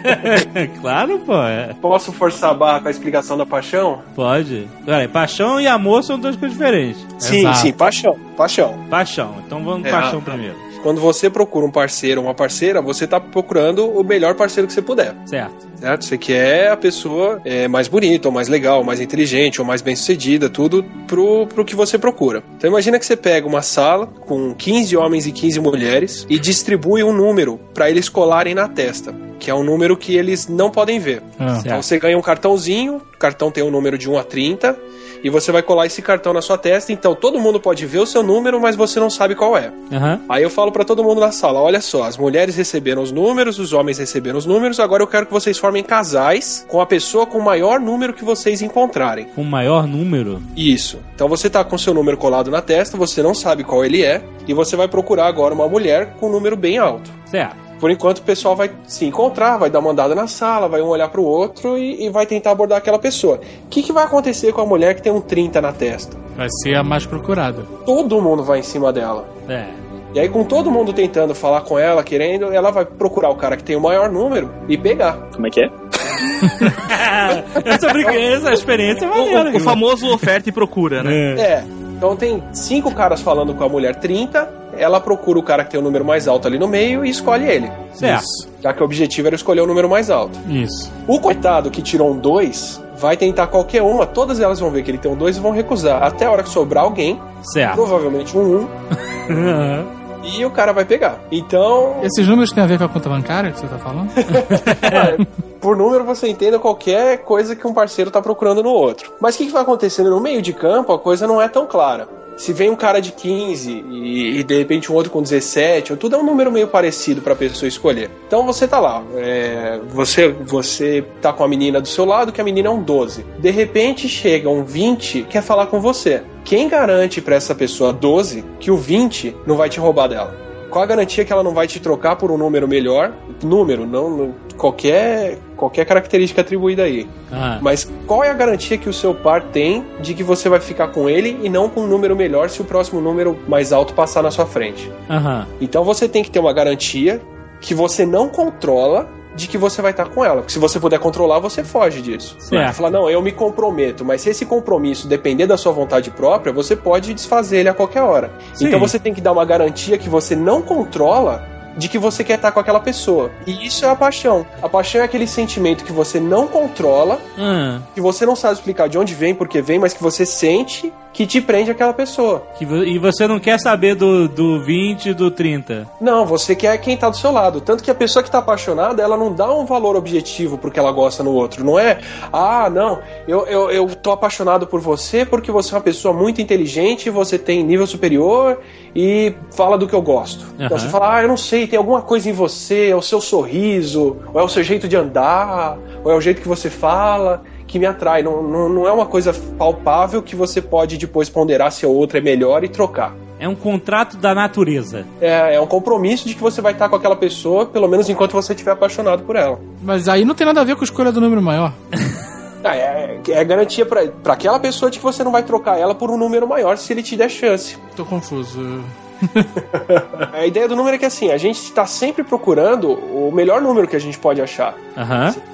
[LAUGHS] claro, pô. é. Posso forçar a barra com a explicação da paixão? Pode. Peraí, paixão e amor são duas coisas diferentes. Sim, Exato. sim, paixão. Paixão. Paixão. Então vamos É, paixão primeiro. Quando você procura um parceiro ou uma parceira, você tá procurando o melhor parceiro que você puder. Certo. Certo? Você quer a pessoa é, mais bonita, ou mais legal, ou mais inteligente, ou mais bem sucedida, tudo pro, pro que você procura. Então imagina que você pega uma sala com 15 homens e 15 mulheres e distribui um número para eles colarem na testa, que é um número que eles não podem ver. Ah. Então você ganha um cartãozinho, o cartão tem um número de 1 a 30, e você vai colar esse cartão na sua testa, então todo mundo pode ver o seu número, mas você não sabe qual é. Aham. Aí eu falo pra todo mundo na sala: olha só, as mulheres receberam os números, os homens receberam os números, agora eu quero que vocês formem casais com a pessoa com o maior número que vocês encontrarem. Com maior número. Isso. Então você tá com seu número colado na testa, você não sabe qual ele é, e você vai procurar agora uma mulher com um número bem alto. Certo. Por enquanto o pessoal vai se encontrar, vai dar uma andada na sala, vai um olhar pro outro e, e vai tentar abordar aquela pessoa. O que, que vai acontecer com a mulher que tem um 30 na testa? Vai ser a mais procurada. Todo mundo vai em cima dela. É. E aí, com todo mundo tentando falar com ela, querendo, ela vai procurar o cara que tem o maior número e pegar. Como é que é? [LAUGHS] essa, brinca- essa experiência é O, maneira. o- o famoso oferta e procura, né? É. É. Então tem cinco caras falando com a mulher 30, ela procura o cara que tem o número mais alto ali no meio e escolhe ele. Certo. Já que o objetivo era escolher o número mais alto. Isso. O coitado que tirou um 2 vai tentar qualquer uma, todas elas vão ver que ele tem um 2 e vão recusar. Até a hora que sobrar alguém, Certo. provavelmente um 1, Aham. [LAUGHS] e o cara vai pegar. Então, Esses números têm a ver com a conta bancária que você tá falando? Cara, [LAUGHS] por número você entenda qualquer coisa que um parceiro tá procurando no outro. Mas o que, que vai acontecendo no meio de campo, a coisa não é tão clara. Se vem um cara de 15 e, e de repente um outro com 17, tudo é um número meio parecido pra pessoa escolher. Então você tá lá, é, você, você tá com a menina do seu lado, que a menina é um 12. De repente chega um 20 e quer falar com você. Quem garante pra essa pessoa 12 que o 20 não vai te roubar dela? Qual a garantia que ela não vai te trocar por um número melhor? Número, não, não- qualquer qualquer característica atribuída aí. Ah. Mas qual é a garantia que o seu par tem de que você vai ficar com ele e não com um número melhor se o próximo número mais alto passar na sua frente? Aham. Então você tem que ter uma garantia que você não controla de que você vai estar com ela. Porque se você puder controlar, você foge disso. Certo. Você fala, não, eu me comprometo, mas se esse compromisso depender da sua vontade própria, você pode desfazer ele a qualquer hora. Sim. Então você tem que dar uma garantia que você não controla de que você quer estar com aquela pessoa. E isso é a paixão. A paixão é aquele sentimento que você não controla, Ah, que você não sabe explicar de onde vem, porque vem, mas que você sente que te prende àquela pessoa. que e você não quer saber do, do 20 e do 30. Não, você quer quem tá do seu lado. Tanto que a pessoa que tá apaixonada, ela não dá um valor objetivo pro que ela gosta no outro. Não é, ah, não, eu, eu, eu tô apaixonado por você porque você é uma pessoa muito inteligente, você tem nível superior e fala do que eu gosto. Então Aham. você fala, ah, eu não sei, tem alguma coisa em você, é o seu sorriso, ou é o seu jeito de andar, ou é o jeito que você fala, que me atrai. Não, não, não é uma coisa palpável que você pode depois ponderar se a outra é melhor e trocar. É um contrato da natureza. É, é um compromisso de que você vai estar com aquela pessoa, pelo menos enquanto você estiver apaixonado por ela. Mas aí não tem nada a ver com a escolha do número maior. [LAUGHS] Ah, é, é garantia pra, pra aquela pessoa de que você não vai trocar ela por um número maior se ele te der chance. Tô confuso. [LAUGHS] A ideia do número é que assim, a gente está sempre procurando o melhor número que a gente pode achar.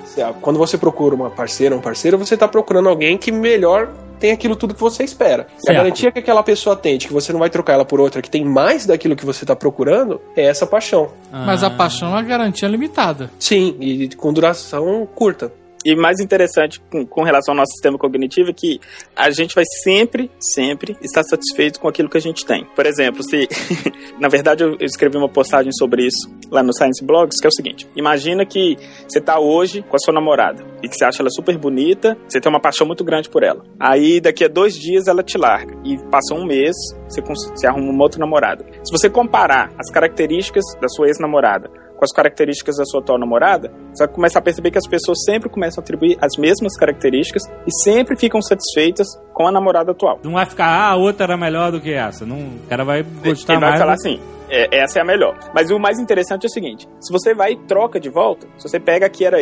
Se- Quando você procura uma parceira, um parceiro, você está procurando alguém que melhor tem aquilo tudo que você espera. E a Certo. garantia que aquela pessoa tem de que você não vai trocar ela por outra que tem mais daquilo que você está procurando é essa paixão. Mas a paixão é uma garantia limitada. Sim, e com duração curta. E mais interessante com, com relação ao nosso sistema cognitivo é que a gente vai sempre, sempre estar satisfeito com aquilo que a gente tem. Por exemplo, se. [LAUGHS] na verdade, eu escrevi uma postagem sobre isso lá no Science Blogs, que é o seguinte: imagina que você tá hoje com a sua namorada e que você acha ela super bonita, você tem uma paixão muito grande por ela. Aí daqui a dois dias ela te larga e passa um mês, você, você arruma uma outra namorada. Se você comparar as características da sua ex-namorada com as características da sua atual namorada, você vai começar a perceber que as pessoas sempre começam a atribuir as mesmas características e sempre ficam satisfeitas com a namorada atual. Não vai ficar, ah, a outra era melhor do que essa. Não, o cara vai gostar Ele vai mais. falar assim, é, essa é a melhor. Mas o mais interessante é o seguinte, se você vai e troca de volta, se você pega que era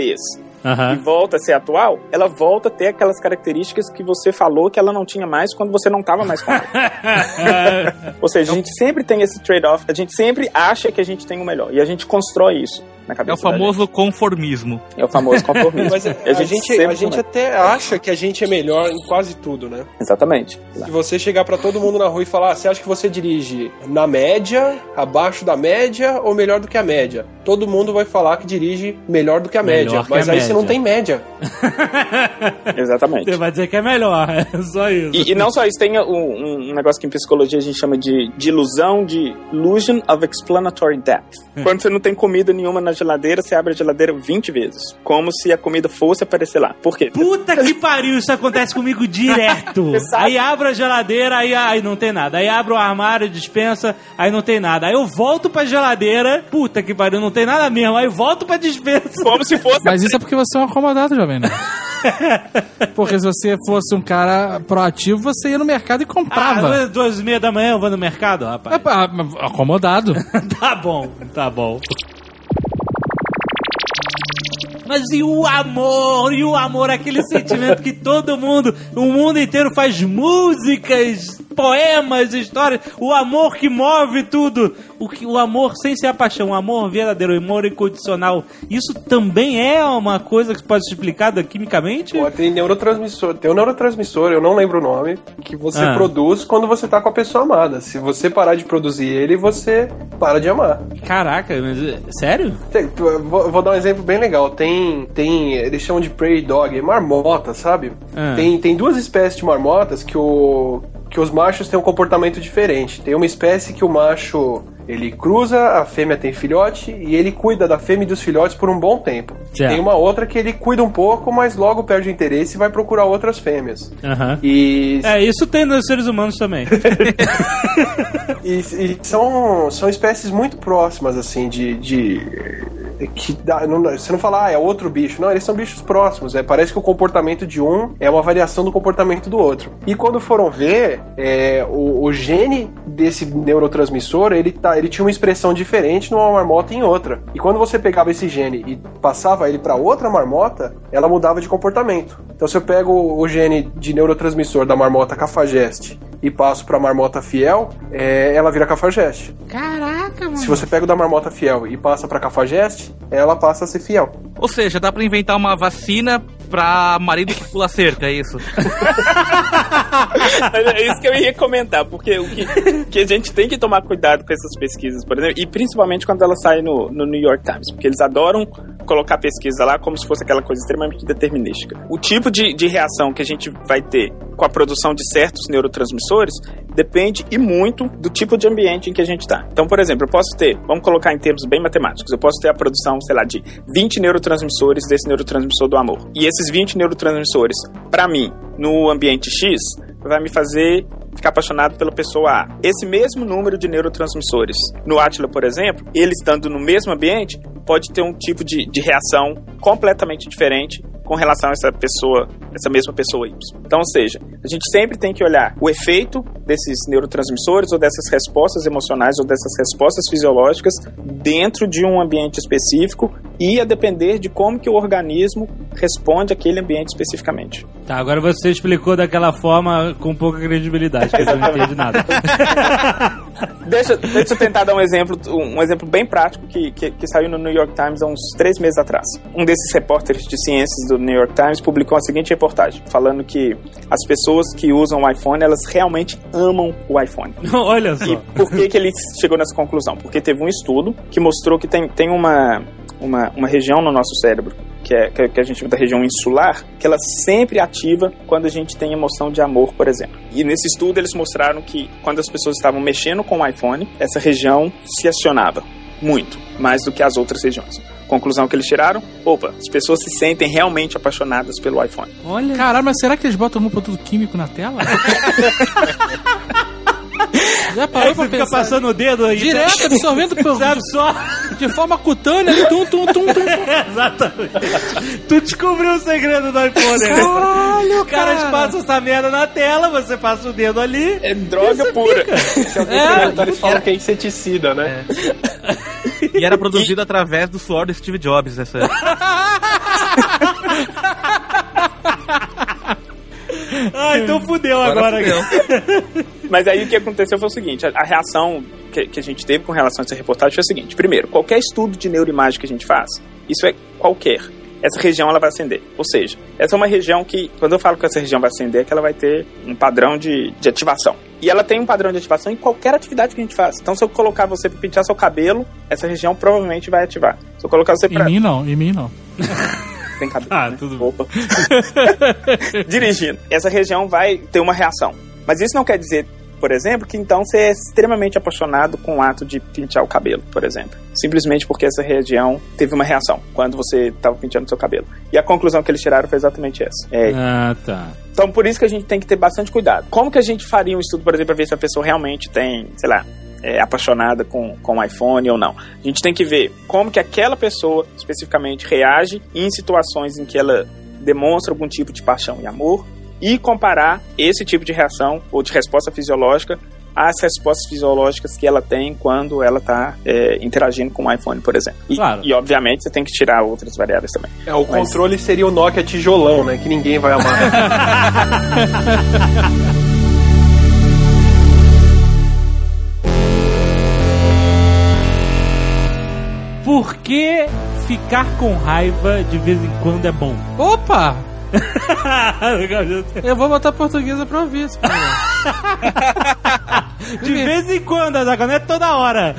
ex e volta a ser atual, ela volta a ter aquelas características que você falou que ela não tinha mais quando você não estava mais com ela. [LAUGHS] Ou seja, a gente sempre tem esse trade-off, a gente sempre acha que a gente tem o melhor e a gente constrói isso na É cabeça o famoso conformismo. gente. É o famoso [LAUGHS] conformismo. Mas a, E a gente, sempre a gente até acha que a gente é melhor em quase tudo, né? Exatamente. Se você chegar pra todo mundo na rua e falar, ah, você acha que você dirige na média, abaixo da média ou melhor do que a média? Todo mundo vai falar que dirige melhor do que a Melhor média, que mas a aí você não tem média. [LAUGHS] Exatamente. Você vai dizer que é melhor, [LAUGHS] é só isso. E, e não só isso, tem um, um negócio que em psicologia a gente chama de, de ilusão, de illusion of explanatory depth. Quando você não tem comida nenhuma na geladeira, você abre a geladeira 20 vezes. Como se a comida fosse aparecer lá. Por quê? Puta que pariu, isso acontece comigo direto. [LAUGHS] Aí abro a geladeira, aí, aí não tem nada. Aí abro o armário, dispensa, aí não tem nada. Aí eu volto pra geladeira, puta que pariu, não tem nada mesmo. Aí eu volto pra dispensa. Como se fosse. Mas isso é porque você é um acomodado, jovem. Né? [LAUGHS] Porque se você fosse um cara proativo, você ia no mercado e comprava. Ah, duas e meia da manhã eu vou no mercado, rapaz. É, acomodado. [LAUGHS] tá bom, tá bom. Mas e o amor? E o amor, aquele sentimento que todo mundo, o mundo inteiro faz músicas, poemas, histórias. O amor que move tudo. O, que, o amor sem ser a paixão, o amor verdadeiro, o amor incondicional. Isso também é uma coisa que pode ser explicada quimicamente? Pô, tem neurotransmissor, tem um neurotransmissor, eu não lembro o nome, que você Ah. produz quando você tá com a pessoa amada. Se você parar de produzir ele, você para de amar. Caraca, mas é- sério? Tem- vou, vou dar um exemplo bem legal. Tem, tem, eles chamam de prairie dog, é marmota, sabe? Ah. Tem, tem duas espécies de marmotas que o que os machos têm um comportamento diferente. Tem uma espécie que o macho ele cruza, a fêmea tem filhote e ele cuida da fêmea e dos filhotes por um bom tempo. Certo. Tem uma outra que ele cuida um pouco, mas logo perde o interesse e vai procurar outras fêmeas. Aham. E É, isso tem nos seres humanos também. [LAUGHS] E, e são, são espécies muito próximas, assim, de. de que dá, não- você não fala, ah, é outro bicho. Não, eles são bichos próximos. É, parece que o comportamento de um é uma variação do comportamento do outro. E quando foram ver, é, o, o gene desse neurotransmissor, ele, tá, ele tinha uma expressão diferente numa marmota e em outra. E quando você pegava esse gene e passava ele para outra marmota, ela mudava de comportamento. Então, se eu pego o, gene de neurotransmissor da marmota cafajeste e passo para marmota fiel, é, ela vira cafajeste. Caraca, mano. Se você pega o da marmota fiel e passa para cafajeste, ela passa a ser fiel. Ou seja, dá pra inventar uma vacina pra marido que pula cerca, é isso? [LAUGHS] É isso que eu ia comentar, porque o que, que a gente tem que tomar cuidado com essas pesquisas, por exemplo, e principalmente quando elas saem no, no New York Times, porque eles adoram colocar pesquisa lá como se fosse aquela coisa extremamente determinística. O tipo de, de reação que a gente vai ter com a produção de certos neurotransmissores depende e muito do tipo de ambiente em que a gente está. Então, por exemplo, eu posso ter, vamos colocar em termos bem matemáticos, eu posso ter a produção, sei lá, de 20 neurotransmissores desse neurotransmissor do amor. E esses 20 neurotransmissores, para mim, no ambiente X, vai me fazer ficar apaixonado pela pessoa A. Esse mesmo número de neurotransmissores no Atila, por exemplo, ele estando no mesmo ambiente, pode ter um tipo de, de reação completamente diferente com relação a essa pessoa, essa mesma pessoa Y. Então, ou seja, a gente sempre tem que olhar o efeito desses neurotransmissores ou dessas respostas emocionais ou dessas respostas fisiológicas dentro de um ambiente específico e a depender de como que o organismo responde àquele ambiente especificamente. Tá, agora você explicou daquela forma com pouca credibilidade, que eu não entendi [LAUGHS] nada. Deixa, deixa eu tentar dar um exemplo, um exemplo bem prático que, que, que saiu no New York Times há uns três meses atrás. Um desses repórteres de ciências do New York Times publicou a seguinte reportagem, falando que as pessoas que usam o iPhone, elas realmente amam o iPhone. [LAUGHS] Olha só. E por que, que ele chegou nessa conclusão? Porque teve um estudo que mostrou que tem, tem uma, uma, uma região no nosso cérebro que é que a gente chama da região insular, que ela sempre ativa quando a gente tem emoção de amor, por exemplo. E nesse estudo eles mostraram que quando as pessoas estavam mexendo com o iPhone, essa região se acionava muito, mais do que as outras regiões. Conclusão que eles tiraram: opa, as pessoas se sentem realmente apaixonadas pelo iPhone. Olha. Caralho, mas será que eles botam um produto químico na tela? [LAUGHS] Já Aí parou pra você fica pensar? passando o dedo aí. Direto, absorvendo por, Você absorve. de forma cutânea, ali, tum, tum, tum, tum. [LAUGHS] Exatamente. Tu descobriu o segredo do iPhone, né? Caralho, Os caras cara. passam essa merda na tela, você passa o dedo ali. É droga pura. Se alguém É, perguntar, eles falam que é inseticida, né? E era produzido através do suor do Steve Jobs, essa. [LAUGHS] Ah, então fudeu agora. fudeu. [LAUGHS] Mas aí o que aconteceu foi o seguinte: a, a reação que, que a gente teve com relação a essa reportagem foi a seguinte: primeiro, qualquer estudo de neuroimagem que a gente faz, isso é qualquer. Essa região ela vai acender. Ou seja, essa é uma região que, quando eu falo que essa região vai acender, é que ela vai ter um padrão de, de ativação. E ela tem um padrão de ativação em qualquer atividade que a gente faz. Então, se eu colocar você para pentear seu cabelo, essa região provavelmente vai ativar. Se eu colocar você Em para. mim não, em mim não. [LAUGHS] Tem cabelo. Ah, né? tudo. Opa. [LAUGHS] Dirigindo. Essa região vai ter uma reação. Mas isso não quer dizer, por exemplo, que então você é extremamente apaixonado com o ato de pentear o cabelo, por exemplo. Simplesmente porque essa região teve uma reação quando você estava penteando seu cabelo. E a conclusão que eles tiraram foi exatamente essa. É, Ah, tá. então, por isso que a gente tem que ter bastante cuidado. Como que a gente faria um estudo, por exemplo, para ver se a pessoa realmente tem, sei lá, é apaixonada com, com o iPhone ou não? A gente tem que ver como que aquela pessoa, especificamente, reage em situações em que ela demonstra algum tipo de paixão e amor e comparar esse tipo de reação ou de resposta fisiológica às respostas fisiológicas que ela tem quando ela está interagindo com o iPhone, por exemplo. E, Claro. e, obviamente, você tem que tirar outras variáveis também. É, o Mas- controle seria o Nokia tijolão, né? Que ninguém vai amar. [LAUGHS] Por que ficar com raiva de vez em quando é bom? Opa! [LAUGHS] Eu vou botar portuguesa pra ouvir esse. [LAUGHS] De vez em quando, Azaghal, não é toda hora.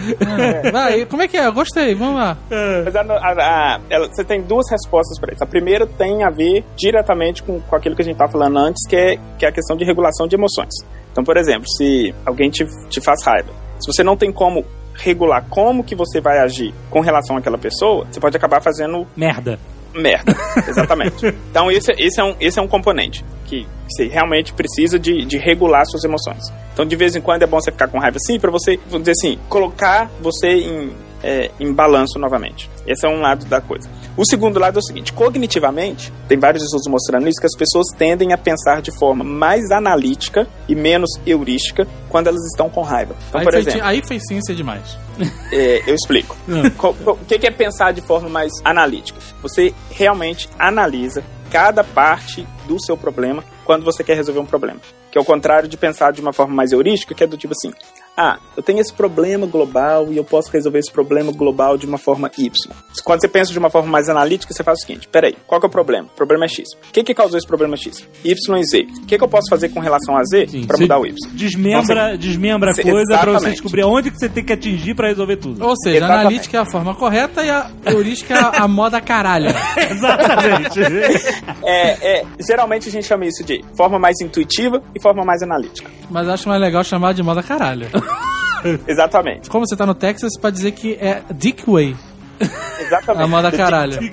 Vai, como é que é? Eu gostei, vamos lá. Mas a- a- a- ela- você tem duas respostas para isso. A primeira tem a ver diretamente com, com aquilo que a gente estava falando antes, que é, que é a questão de regulação de emoções. Então, por exemplo, se alguém te, te faz raiva, se você não tem como regular como que você vai agir com relação àquela pessoa, você pode acabar fazendo Merda. Merda. [LAUGHS] Exatamente. então, esse, esse, é um, esse é um componente que você realmente precisa de, de regular suas emoções. Então, de vez em quando é bom você ficar com raiva assim, para você, vamos dizer assim, colocar você em, é, em balanço novamente. Esse é um lado da coisa. O segundo lado é o seguinte: cognitivamente, tem vários estudos mostrando isso, que as pessoas tendem a pensar de forma mais analítica e menos heurística quando elas estão com raiva. Então, aí, por fez, exemplo, aí fez ciência demais. é, eu explico. [LAUGHS] Co- co- O que é pensar de forma mais analítica? Você realmente analisa cada parte do seu problema quando você quer resolver um problema. Que é o contrário de pensar de uma forma mais heurística, que é do tipo assim: ah, eu tenho esse problema global e eu posso resolver esse problema global de uma forma Y. Quando você pensa de uma forma mais analítica, você faz o seguinte: peraí, qual que é o problema? O problema é X. O que, que causou esse problema X? Y e Z. O que, que eu posso fazer com relação a Z para você mudar o Y? Desmembra, desmembra a coisa pra você descobrir aonde que você tem que atingir pra resolver tudo. Ou seja, a Exatamente. analítica é a forma correta e a heurística é a moda caralha. [LAUGHS] Exatamente. [LAUGHS] É, é, geralmente a gente chama isso de forma mais intuitiva e forma mais analítica. Mas acho mais legal chamar de moda caralha. Exatamente. Como você tá no Texas, pode dizer que é Dick Way. [LAUGHS] Exatamente. A moda caralho. [LAUGHS]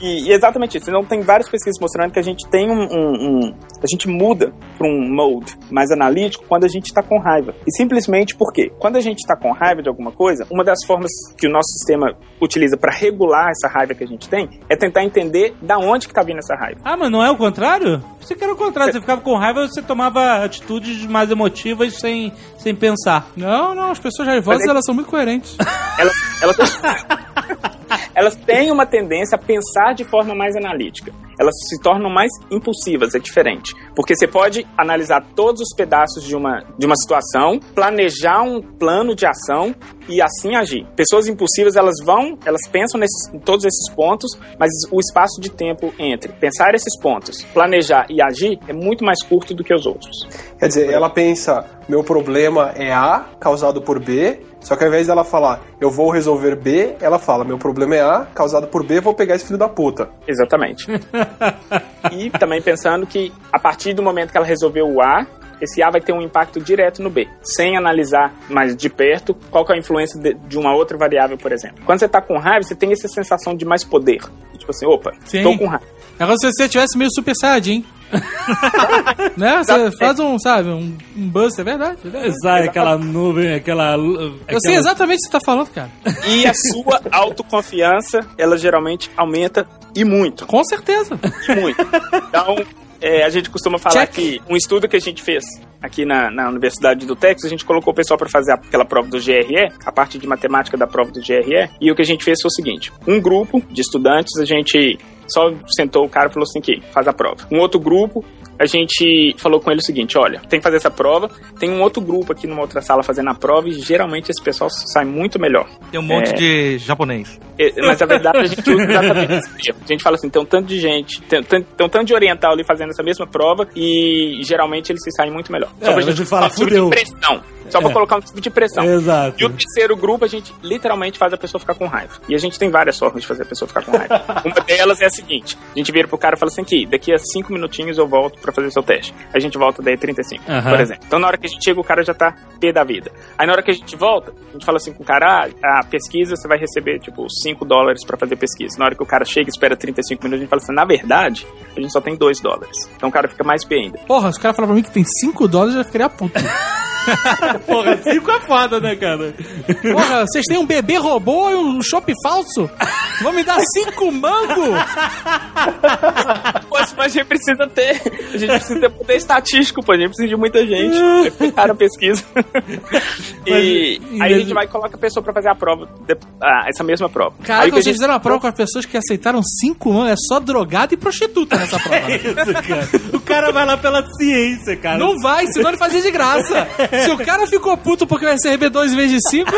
E, e exatamente isso. Então tem várias pesquisas mostrando que a gente tem um. um- um- a gente muda para um mode mais analítico quando a gente está com raiva. E simplesmente porque quando a gente está com raiva de alguma coisa, uma das formas que o nosso sistema utiliza para regular essa raiva que a gente tem é tentar entender da onde que tá vindo essa raiva. Ah, mas não é o contrário? Você que era o contrário. Você ficava com raiva, você tomava atitudes mais emotivas sem, sem pensar. Não, não, as pessoas raivosas, é- elas são muito coerentes. [LAUGHS] Elas, elas, [LAUGHS] elas têm uma tendência a pensar de forma mais analítica. Elas se tornam mais impulsivas, é diferente. Porque você pode analisar todos os pedaços de uma, de uma situação, planejar um plano de ação e assim agir. Pessoas impulsivas, elas vão, elas pensam nesses, em todos esses pontos, mas o espaço de tempo entre pensar esses pontos, planejar e agir é muito mais curto do que os outros. Quer dizer, ela pensa, meu problema é A, causado por B, só que ao invés dela falar, eu vou resolver B, ela fala, meu problema é A, causado por B, vou pegar esse filho da puta. Exatamente. [LAUGHS] e também pensando que a partir do momento que ela resolveu o A, esse A vai ter um impacto direto no B, sem analisar mais de perto qual que é a influência de, de uma outra variável, por exemplo. Quando você tá com raiva, você tem essa sensação de mais poder. Tipo assim, opa, Sim. tô com raiva. É como se você tivesse meio super saiyajin. [LAUGHS] né? Você faz um, sabe, um, um buzz, é verdade. é verdade. Sai aquela nuvem, aquela. Eu sei exatamente o que você tá falando, cara. E a sua autoconfiança, ela geralmente aumenta e muito. Com certeza. E muito. Então, é, a gente costuma falar Check. que um estudo que a gente fez aqui na, na Universidade do Texas, a gente colocou o pessoal para fazer aquela prova do GRE, a parte de matemática da prova do GRE, e o que a gente fez foi o seguinte: um grupo de estudantes, a gente só sentou o cara e falou assim: que faz a prova. Um outro grupo, a gente falou com ele o seguinte: olha, tem que fazer essa prova. Tem um outro grupo aqui numa outra sala fazendo a prova, e geralmente esse pessoal sai muito melhor. Tem um monte É. de japonês. É, Mas a verdade a gente usa exatamente esse termo. A gente fala assim, tem um tanto de gente, tem, tem, tem um tanto de oriental ali fazendo essa mesma prova e geralmente eles se saem muito melhor. É, a gente fala, um tipo fudeu. Só pra É. colocar um tipo de pressão. Exato. E o terceiro grupo, a gente literalmente faz a pessoa ficar com raiva. E a gente tem várias formas de fazer a pessoa ficar com raiva. [LAUGHS] Uma delas é a seguinte: a gente vira pro cara e fala assim: aqui, daqui a cinco minutinhos eu volto pra fazer o seu teste. A gente volta daí a 35, Aham. por exemplo. Então na hora que a gente chega, o cara já tá pé da vida. Aí na hora que a gente volta, a gente fala assim com o cara: ah, a pesquisa você vai receber tipo 5 dólares pra fazer pesquisa. Na hora que o cara chega e espera 35 minutos, a gente fala assim: na verdade, a gente só tem 2 dólares. Então o cara fica mais pé ainda. Porra, se o cara falar pra mim que tem 5 dólares, eu já ficaria puto. [LAUGHS] [LAUGHS] Porra, cinco é foda, né, cara? Porra, vocês têm um bebê robô e um chopp falso? Vão me dar 5 mango? Poxa, mas a gente precisa ter. A gente precisa ter poder estatístico, pô. A gente precisa de muita gente. Cara, a pesquisa. [LAUGHS] e Mas, aí a gente vai e coloca a pessoa pra fazer a prova. de- ah, essa mesma prova. Caraca, vocês fizeram uma prova com as pessoas que aceitaram 5 mangos. É só drogado e prostituta nessa [LAUGHS] prova. Isso, cara. O cara vai lá pela ciência, cara. Não vai, senão ele fazia de graça. Se o cara ficou puto porque vai receber 2 em vez de 5,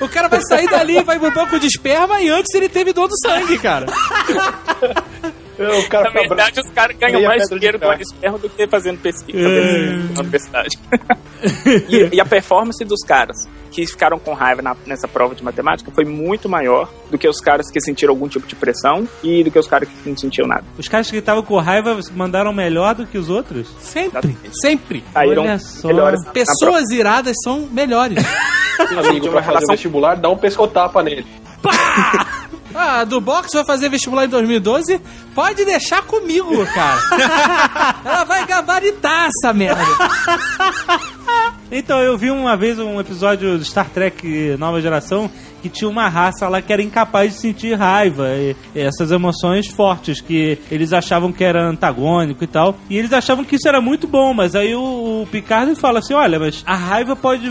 o cara vai sair dali, vai pro banco de esperma e antes ele teve dor do sangue, cara. O cara Na verdade, os caras ganham Meia mais dinheiro doando esperma do que fazendo pesquisa, fazendo na universidade. e, e a performance dos caras que ficaram com raiva na- nessa prova de matemática foi muito maior do que os caras que sentiram algum tipo de pressão e do que os caras que não sentiram nada. Os caras que estavam com raiva mandaram melhor do que os outros? Sempre, sempre. Saíram Olha só. melhores na- na prova. Pessoas iradas são melhores. [LAUGHS] Amigo, de pra uma fazer vestibular, dá um pescotapa nele. Ah, do box vai fazer vestibular em 2012? Pode deixar comigo, cara. [LAUGHS] Ela vai gabaritar essa merda. Então, eu vi uma vez um episódio do Star Trek Nova Geração que tinha uma raça lá que era incapaz de sentir raiva e, e essas emoções fortes que eles achavam que era antagônico e tal. E eles achavam que isso era muito bom, mas aí o, o Picard fala assim: olha, mas a raiva pode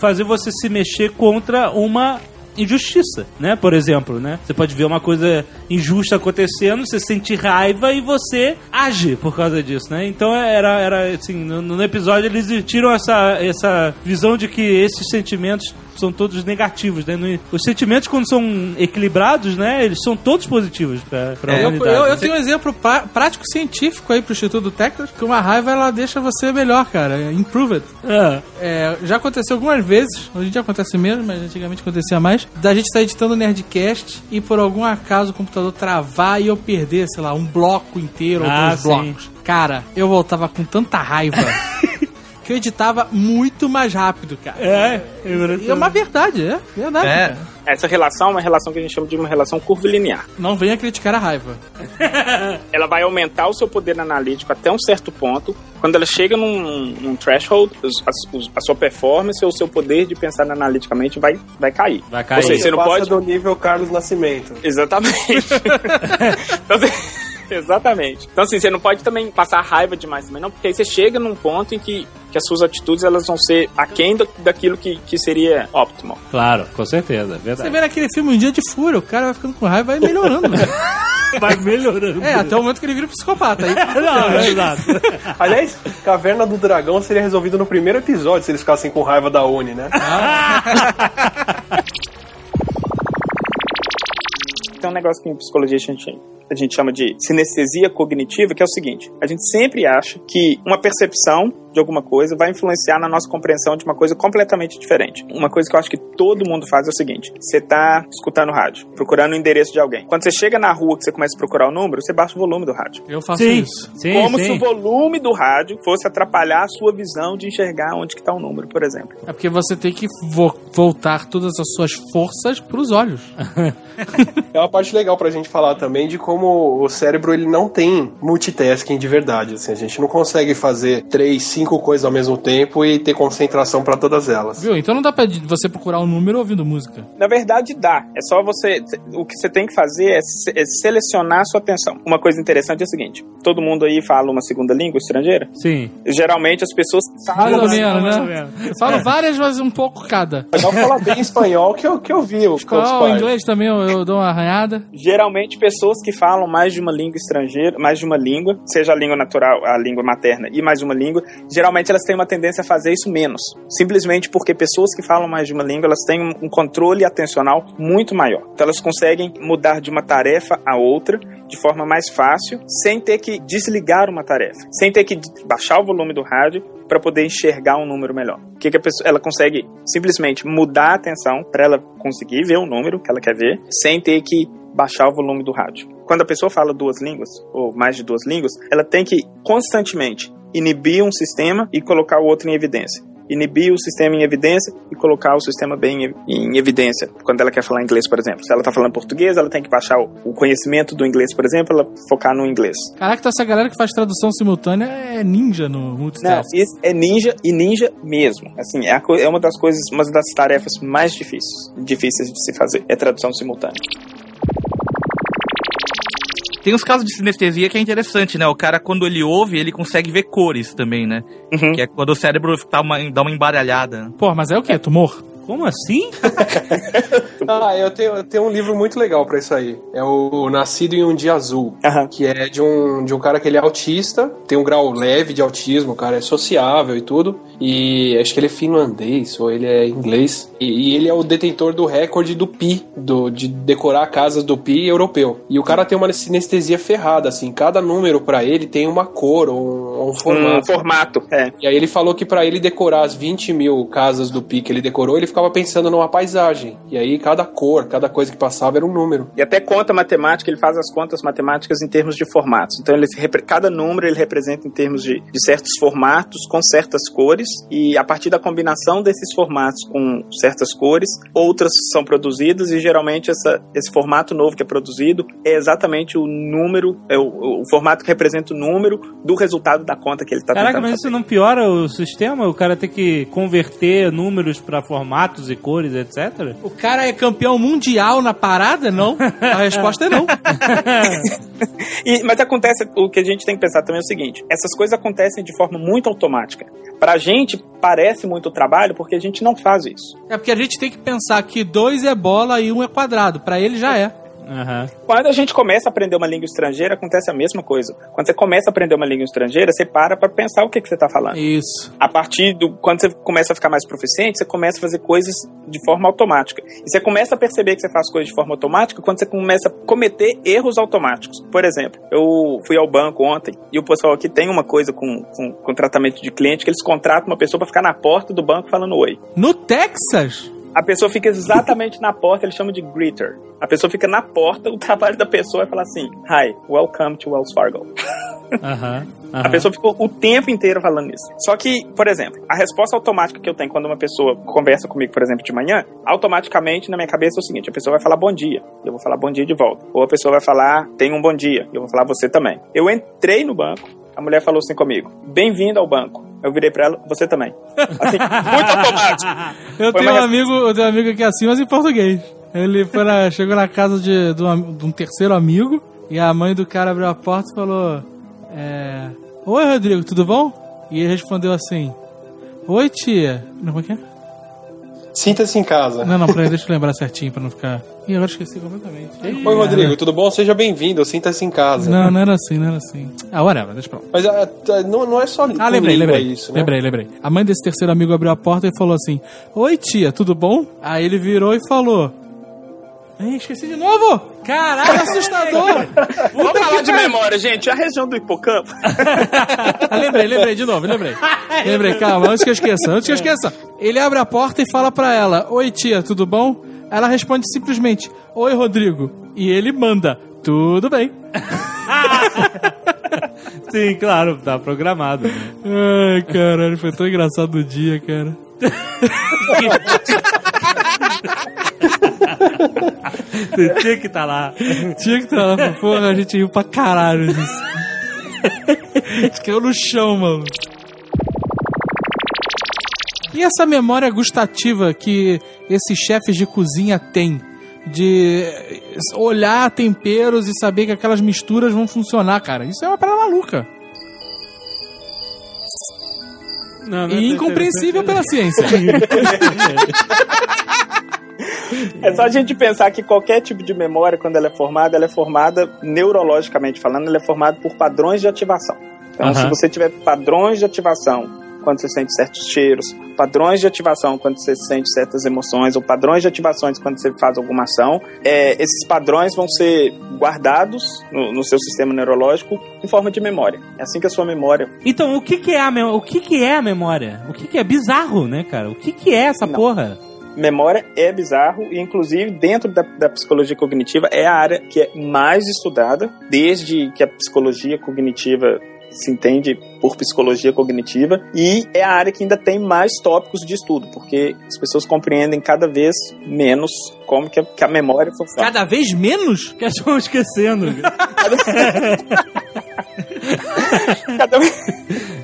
fazer você se mexer contra uma injustiça, né? Por exemplo, né? Você pode ver uma coisa injusta acontecendo, você sente raiva e você age por causa disso, né? Então era, era assim, no, no episódio eles tiram essa, essa visão de que esses sentimentos são todos negativos, né? Os sentimentos, quando são equilibrados, né? Eles são todos positivos pra, pra Eu, humanidade. eu, eu tenho um exemplo prá- prático científico aí pro Instituto Texas, que uma raiva ela deixa você melhor, cara. Improved. É. É, já aconteceu algumas vezes, hoje em dia acontece menos, mas antigamente acontecia mais, da gente estar editando o Nerdcast e por algum acaso o computador travar e eu perder, sei lá, um bloco inteiro ou Ah, dois sim. blocos. Cara, eu voltava com tanta raiva [LAUGHS] que eu editava muito mais rápido, cara. É, E é uma verdade, é verdade. É. cara. Essa relação é uma relação que a gente chama de uma relação curvilinear. Não venha criticar a raiva. [LAUGHS] Ela vai aumentar o seu poder analítico até um certo ponto. Quando ela chega num, num threshold, os- a, sua performance ou o seu poder de pensar analiticamente vai, vai cair. Vai cair. Ou seja, você não passa pode. do nível Carlos Nascimento. Exatamente. [LAUGHS] Então, [LAUGHS] Exatamente. Então, assim, você não pode também passar raiva demais também, não, porque aí você chega num ponto em que, que as suas atitudes elas vão ser aquém da- daquilo que, que seria óptimo. Claro, com certeza, é Você verdade. vê naquele filme Um Dia de Fúria, o cara vai ficando com raiva e vai melhorando, velho. [LAUGHS] Vai melhorando. É, até o momento que ele vira psicopata. Aí, [LAUGHS] Não, é exato. [LAUGHS] Aliás, Caverna do Dragão seria resolvido no primeiro episódio se eles ficassem com raiva da Uni, né? Tem um negócio que em psicologia a gente, a gente chama de sinestesia cognitiva, que é o seguinte: a gente sempre acha que uma percepção de alguma coisa vai influenciar na nossa compreensão de uma coisa completamente diferente. Uma coisa que eu acho que todo mundo faz é o seguinte: você tá escutando rádio, procurando o endereço de alguém. Quando você chega na rua que você começa a procurar o número, você baixa o volume do rádio. eu faço Sim, isso. sim, Como se sim. o volume do rádio fosse atrapalhar a sua visão de enxergar onde que tá o número, por exemplo. É porque você tem que vo- voltar todas as suas forças pros olhos. [LAUGHS] É uma parte legal pra gente falar também de como o cérebro ele não tem multitasking de verdade. Assim, a gente não consegue fazer três, cinco coisas ao mesmo tempo e ter concentração pra todas elas. Viu? Então não dá pra você procurar um número ouvindo música. Na verdade, dá. É só você. O que você tem que fazer é, se- é selecionar a sua atenção. Uma coisa interessante é o seguinte: todo mundo aí fala uma segunda língua estrangeira? Sim. Geralmente as pessoas Mais falam. ou menos, mais ou né? menos. Eu falo várias, mas um pouco cada. Legal falar bem espanhol que eu, que eu vi [LAUGHS] Party. inglês também eu, eu dou uma arranhada. Geralmente pessoas que falam mais de uma língua estrangeira, mais de uma língua, seja a língua natural, a língua materna e mais de uma língua, geralmente elas têm uma tendência a fazer isso menos. Simplesmente porque pessoas que falam mais de uma língua, elas têm um, um controle atencional muito maior. Então elas conseguem mudar de uma tarefa a outra de forma mais fácil, sem ter que desligar uma tarefa, sem ter que baixar o volume do rádio para poder enxergar um número melhor. O que, que a pessoa, ela consegue simplesmente mudar a atenção para ela conseguir ver o número que ela quer ver, sem ter que baixar o volume do rádio. Quando a pessoa fala duas línguas, ou mais de duas línguas, ela tem que constantemente inibir um sistema e colocar o outro em evidência. Inibir o sistema em evidência e colocar o sistema bem em- evidência. Quando ela quer falar inglês, por exemplo. Se ela está falando português, ela tem que baixar o conhecimento do inglês, por exemplo, ela focar no inglês. Caraca, então essa galera que faz tradução simultânea é ninja no Não, multitask. isso é ninja e ninja mesmo. Assim, é, a é uma das coisas, uma das tarefas mais difíceis, difíceis de se fazer. É tradução simultânea. Tem uns casos de sinestesia que é interessante, né? O cara, quando ele ouve, ele consegue ver cores também, né? Uhum. Que é quando o cérebro dá uma, dá uma embaralhada. Pô, mas é o quê? Tumor? Como assim? [LAUGHS] Ah, eu tenho, eu tenho um livro muito legal pra isso aí. É o Nascido em um Dia Azul. Que é de um, de um cara que ele é autista, tem um grau leve de autismo, o cara é sociável e tudo. E acho que ele é finlandês ou ele é inglês. E, e ele é o detentor do recorde do Pi, do, de decorar casas do Pi europeu. E o cara tem uma sinestesia ferrada, assim. Cada número pra ele tem uma cor ou um, um Um formato. formato, é. E aí ele falou que pra ele decorar as 20 mil casas do Pi que ele decorou, ele ficava pensando numa paisagem. E aí cada cor, cada coisa que passava era um número. E até conta matemática, ele faz as contas matemáticas em termos de formatos. Então, ele, cada número ele representa em termos de, de certos formatos, com certas cores, e a partir da combinação desses formatos com certas cores, outras são produzidas, e geralmente essa, esse formato novo que é produzido é exatamente o número, é o, o formato que representa o número do resultado da conta que ele está Caraca, tentando mas fazer. isso não piora o sistema? O cara tem que converter números pra formatos e cores, etc? O cara é campeão mundial na parada? Não. A resposta é não. [LAUGHS] E- mas acontece, o que a gente tem que pensar também é o seguinte: essas coisas acontecem de forma muito automática. Pra gente parece muito trabalho porque a gente não faz isso. É porque a gente tem que pensar que dois é bola e um é quadrado. Pra ele já é. Aham. Quando a gente começa a aprender uma língua estrangeira, acontece a mesma coisa. Quando você começa a aprender uma língua estrangeira, você para pra pensar o que, que você tá falando. Isso. A partir do. Quando você começa a ficar mais proficiente, você começa a fazer coisas de forma automática. E você começa a perceber que você faz coisas de forma automática quando você começa a cometer erros automáticos. Por exemplo, eu fui ao banco ontem e o pessoal aqui tem uma coisa com, com, com tratamento de cliente que eles contratam uma pessoa pra ficar na porta do banco falando oi. No Texas? A pessoa fica exatamente na porta, eles chamam de greeter. A pessoa fica na porta, o trabalho da pessoa é falar assim: Hi, welcome to Wells Fargo. Aham. [LAUGHS] A aham. pessoa ficou o tempo inteiro falando isso. Só que, por exemplo, a resposta automática que eu tenho quando uma pessoa conversa comigo, por exemplo, de manhã, automaticamente na minha cabeça é o seguinte: a pessoa vai falar bom dia, eu vou falar bom dia de volta. Ou a pessoa vai falar tenha um bom dia, eu vou falar você também. Eu entrei no banco, a mulher falou assim comigo: bem-vindo ao banco. Eu virei pra ela, você também. Assim, muito automático. [LAUGHS] Eu Foi tenho, um amigo, eu tenho um amigo que é assim, mas em português. Ele na- [LAUGHS] chegou na casa de, de, um, de um terceiro amigo e a mãe do cara abriu a porta e falou: é, Oi, Rodrigo, tudo bom? E ele respondeu assim: Oi, tia. Não, como é que é? Sinta-se em casa. Não, não, peraí, deixa eu lembrar certinho pra não ficar. Ih, agora esqueci completamente. Oi, Rodrigo, tudo bom? Seja bem-vindo, sinta-se em casa. Não, não era assim, não era assim. Ah, whatever, deixa pra lá. Mas ah, tá, não, não é só Ah, lembrei, lembrei. isso, né? Lembrei, lembrei. A mãe desse terceiro amigo abriu a porta e falou assim: Oi, tia, tudo bom? Aí ele virou e falou: Ih, esqueci de novo! Caralho, [LAUGHS] assustador! Vamos falar de memória, gente. A região do hipocampo. [LAUGHS] Lembrei, lembrei de novo, lembrei. [LAUGHS] Lembrei, calma, antes que eu esqueça, antes que eu esqueça. Ele abre a porta e fala pra ela: Oi, tia, tudo bom? Ela responde simplesmente: Oi, Rodrigo. E ele manda: Tudo bem. Sim, claro, tá programado. né? Ai, caralho, foi tão engraçado o dia, cara. Você tinha que estar lá. Tinha que estar lá, porra, a gente riu pra caralho disso. Gente caiu no chão, mano. E essa memória gustativa que esses chefes de cozinha têm? De olhar temperos e saber que aquelas misturas vão funcionar, cara. Isso é uma parada maluca. Não, não E incompreensível pela ciência. [LAUGHS] É só a gente pensar que qualquer tipo de memória, quando ela é formada, ela é formada neurologicamente falando, ela é formada por padrões de ativação. Então, Aham. se você tiver padrões de ativação quando você sente certos cheiros, padrões de ativação quando você sente certas emoções, ou padrões de ativações quando você faz alguma ação, é, esses padrões vão ser guardados no, no seu sistema neurológico em forma de memória. É assim que a sua memória Então, o que que é a memória? O que que é a memória? O que que é bizarro, né, cara? O que que é essa Não. porra? Memória é bizarro e, inclusive, dentro da, da psicologia cognitiva, é a área que é mais estudada, desde que a psicologia cognitiva se entende por psicologia cognitiva, e é a área que ainda tem mais tópicos de estudo, porque as pessoas compreendem cada vez menos como que a, que a memória funciona. Cada vez menos? Que elas vão esquecendo. [LAUGHS] [LAUGHS] cada,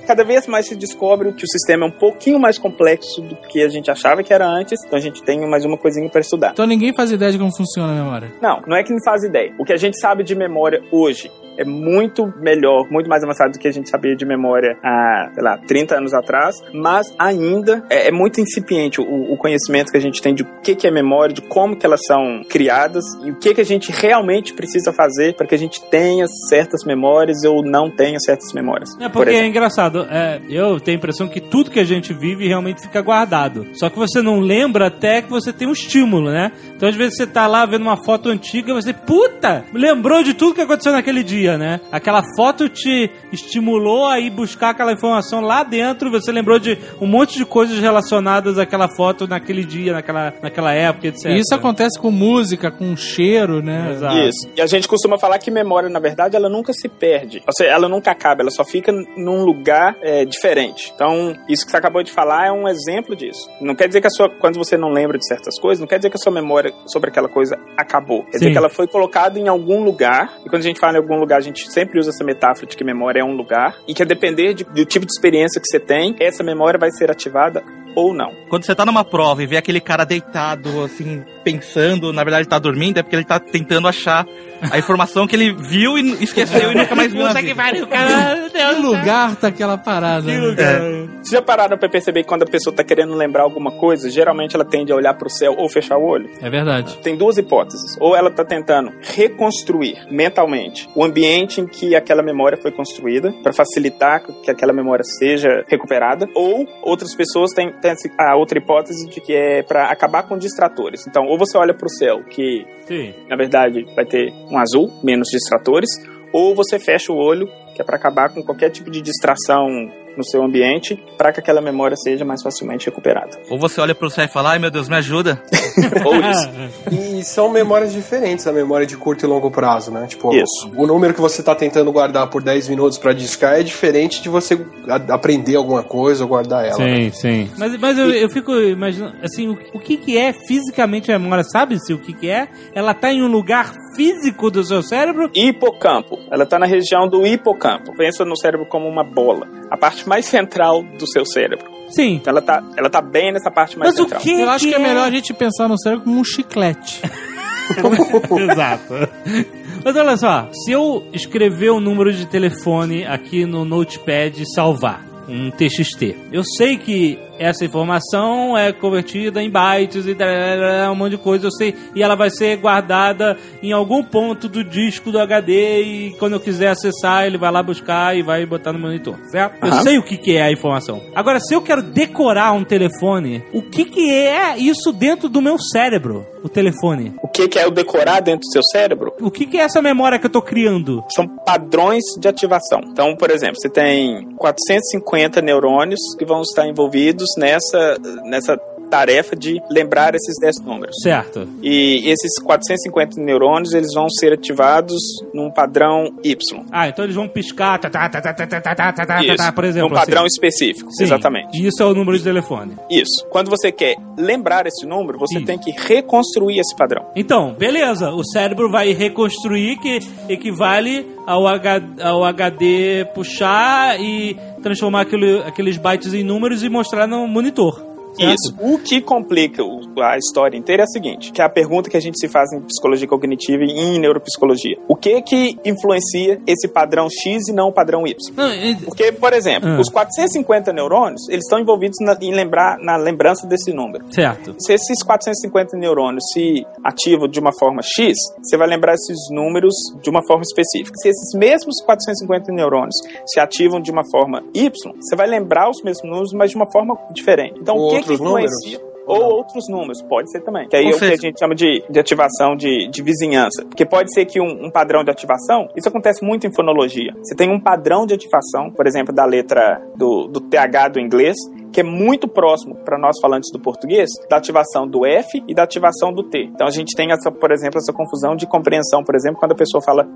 cada vez mais se descobre que o sistema é um pouquinho mais complexo do que a gente achava que era antes, então a gente tem mais uma coisinha para estudar. Então ninguém faz ideia de como funciona a memória. Não, não é que não faz ideia. O que a gente sabe de memória hoje é muito melhor, muito mais avançado do que a gente sabia de memória há, sei lá, 30 anos atrás, mas ainda é, é muito incipiente o, o conhecimento que a gente tem de o que, que é memória, de como que elas são criadas e o que, que a gente realmente precisa fazer para que a gente tenha certas memórias ou não tenha certas memórias. É Por porque é exemplo. engraçado. é, eu tenho a impressão que tudo que a gente vive realmente fica guardado. Só que você não lembra até que você tem um estímulo, né? Então às vezes você tá lá vendo uma foto antiga e você, puta, lembrou de tudo que aconteceu naquele dia, né? Aquela foto te estimulou a ir buscar aquela informação lá dentro. Você lembrou de um monte de coisas relacionadas àquela foto naquele dia, naquela, naquela época, etc. E isso acontece com música, com cheiro, né? Exato. Isso. E a gente costuma falar que memória, na verdade, ela nunca se perde. Ou seja, ela nunca acaba, ela só fica num lugar é, diferente. Então, isso que você acabou de falar é um exemplo disso. Não quer dizer que a sua, quando você não lembra de certas coisas, não quer dizer que a sua memória sobre aquela coisa acabou. Quer Sim. dizer que ela foi colocada em algum lugar. Quando a gente fala em algum lugar, a gente sempre usa essa metáfora de que memória é um lugar. E que a depender de- do tipo de experiência que você tem, essa memória vai ser ativada ou não. Quando você tá numa prova e vê aquele cara deitado, assim, pensando, na verdade tá dormindo, é porque ele tá tentando achar a informação que ele viu e esqueceu e nunca mais viu na Puta que vida. pariu, cara. Que lugar tá aquela parada? Que né? lugar. Vocês já pararam pra perceber que quando a pessoa tá querendo lembrar alguma coisa, geralmente ela tende a olhar pro céu ou fechar o olho? É verdade. Tem duas hipóteses. Ou ela tá tentando reconstruir mentalmente o ambiente em que aquela memória foi construída, para facilitar que aquela memória seja recuperada, ou outras pessoas têm, têm a outra hipótese de que é para acabar com distratores. Então, ou você olha pro céu, que Sim. na verdade vai ter um azul, menos distratores, ou você fecha o olho, que é para acabar com qualquer tipo de distração no seu ambiente para que aquela memória seja mais facilmente recuperada. Ou você olha pro céu e fala, ai meu Deus, me ajuda. [LAUGHS] Ou isso. E são memórias diferentes, a memória de curto e longo prazo, né? Tipo, Isso. o número que você tá tentando guardar por 10 minutos pra discar é diferente de você aprender alguma coisa ou guardar ela. né? Sim, sim. Mas, mas eu, eu fico imaginando, assim, o, o que que é fisicamente a memória? Sabe-se o que que é? Ela tá em um lugar físico do seu cérebro? Hipocampo. Ela está na região do hipocampo. Pensa no cérebro como uma bola. A parte mais central do seu cérebro. Sim. Então ela tá, ela tá bem nessa parte mais Mas o central. que Eu acho que é melhor a gente pensar no cérebro como um chiclete. [LAUGHS] Exato. Mas olha só, se eu escrever o número de telefone aqui no Notepad e salvar um TXT, eu sei que essa informação é convertida em bytes e um monte de coisa, eu sei, e ela vai ser guardada em algum ponto do disco do HD e quando eu quiser acessar, ele vai lá buscar e vai botar no monitor, certo? Eu Aham. sei o que, que é a informação. Agora, se eu quero decorar um telefone, o que, que é isso dentro do meu cérebro? O telefone. O que, que é o decorar dentro do seu cérebro? O que, que é essa memória que eu tô criando? São padrões de ativação. Então, por exemplo, você tem 450 neurônios que vão estar envolvidos nessa, nessa tarefa de lembrar esses 10 números. Certo. E esses 450 neurônios, eles vão ser ativados num padrão Y. Ah, então eles vão piscar, tá, tá, tá, tá, tá, tá, tá, tá, tá, tá, tá, por exemplo. um padrão assim. específico. Sim. Exatamente. E isso é o número de telefone. Isso. Quando você quer lembrar esse número, você Isso. tem que reconstruir esse padrão. Então, beleza. O cérebro vai reconstruir, que equivale ao, H, ao HD puxar e transformar aquele- aqueles bytes em números e mostrar no monitor. Certo? Isso. O que complica a história inteira é a seguinte, que é a pergunta que a gente se faz em psicologia cognitiva e em neuropsicologia. O que que influencia esse padrão X e não o padrão Y? Porque, por exemplo, Ah. os 450 neurônios, eles estão envolvidos na, em lembrar, na lembrança desse número. certo. Se esses 450 neurônios se ativam de uma forma X, você vai lembrar esses números de uma forma específica. Se esses mesmos 450 neurônios se ativam de uma forma Y, você vai lembrar os mesmos números, mas de uma forma diferente. Então, o que, que outros números? Ou outros números, pode ser também. Que aí é o que a gente chama de, de ativação de, de vizinhança. Porque pode ser que um, um padrão de ativação, isso acontece muito em fonologia. Você tem um padrão de ativação, por exemplo, da letra do, do TH do inglês, que é muito próximo para nós falantes do português, da ativação do F e da ativação do T. Então a gente tem, essa, por exemplo, essa confusão de compreensão, por exemplo, quando a pessoa fala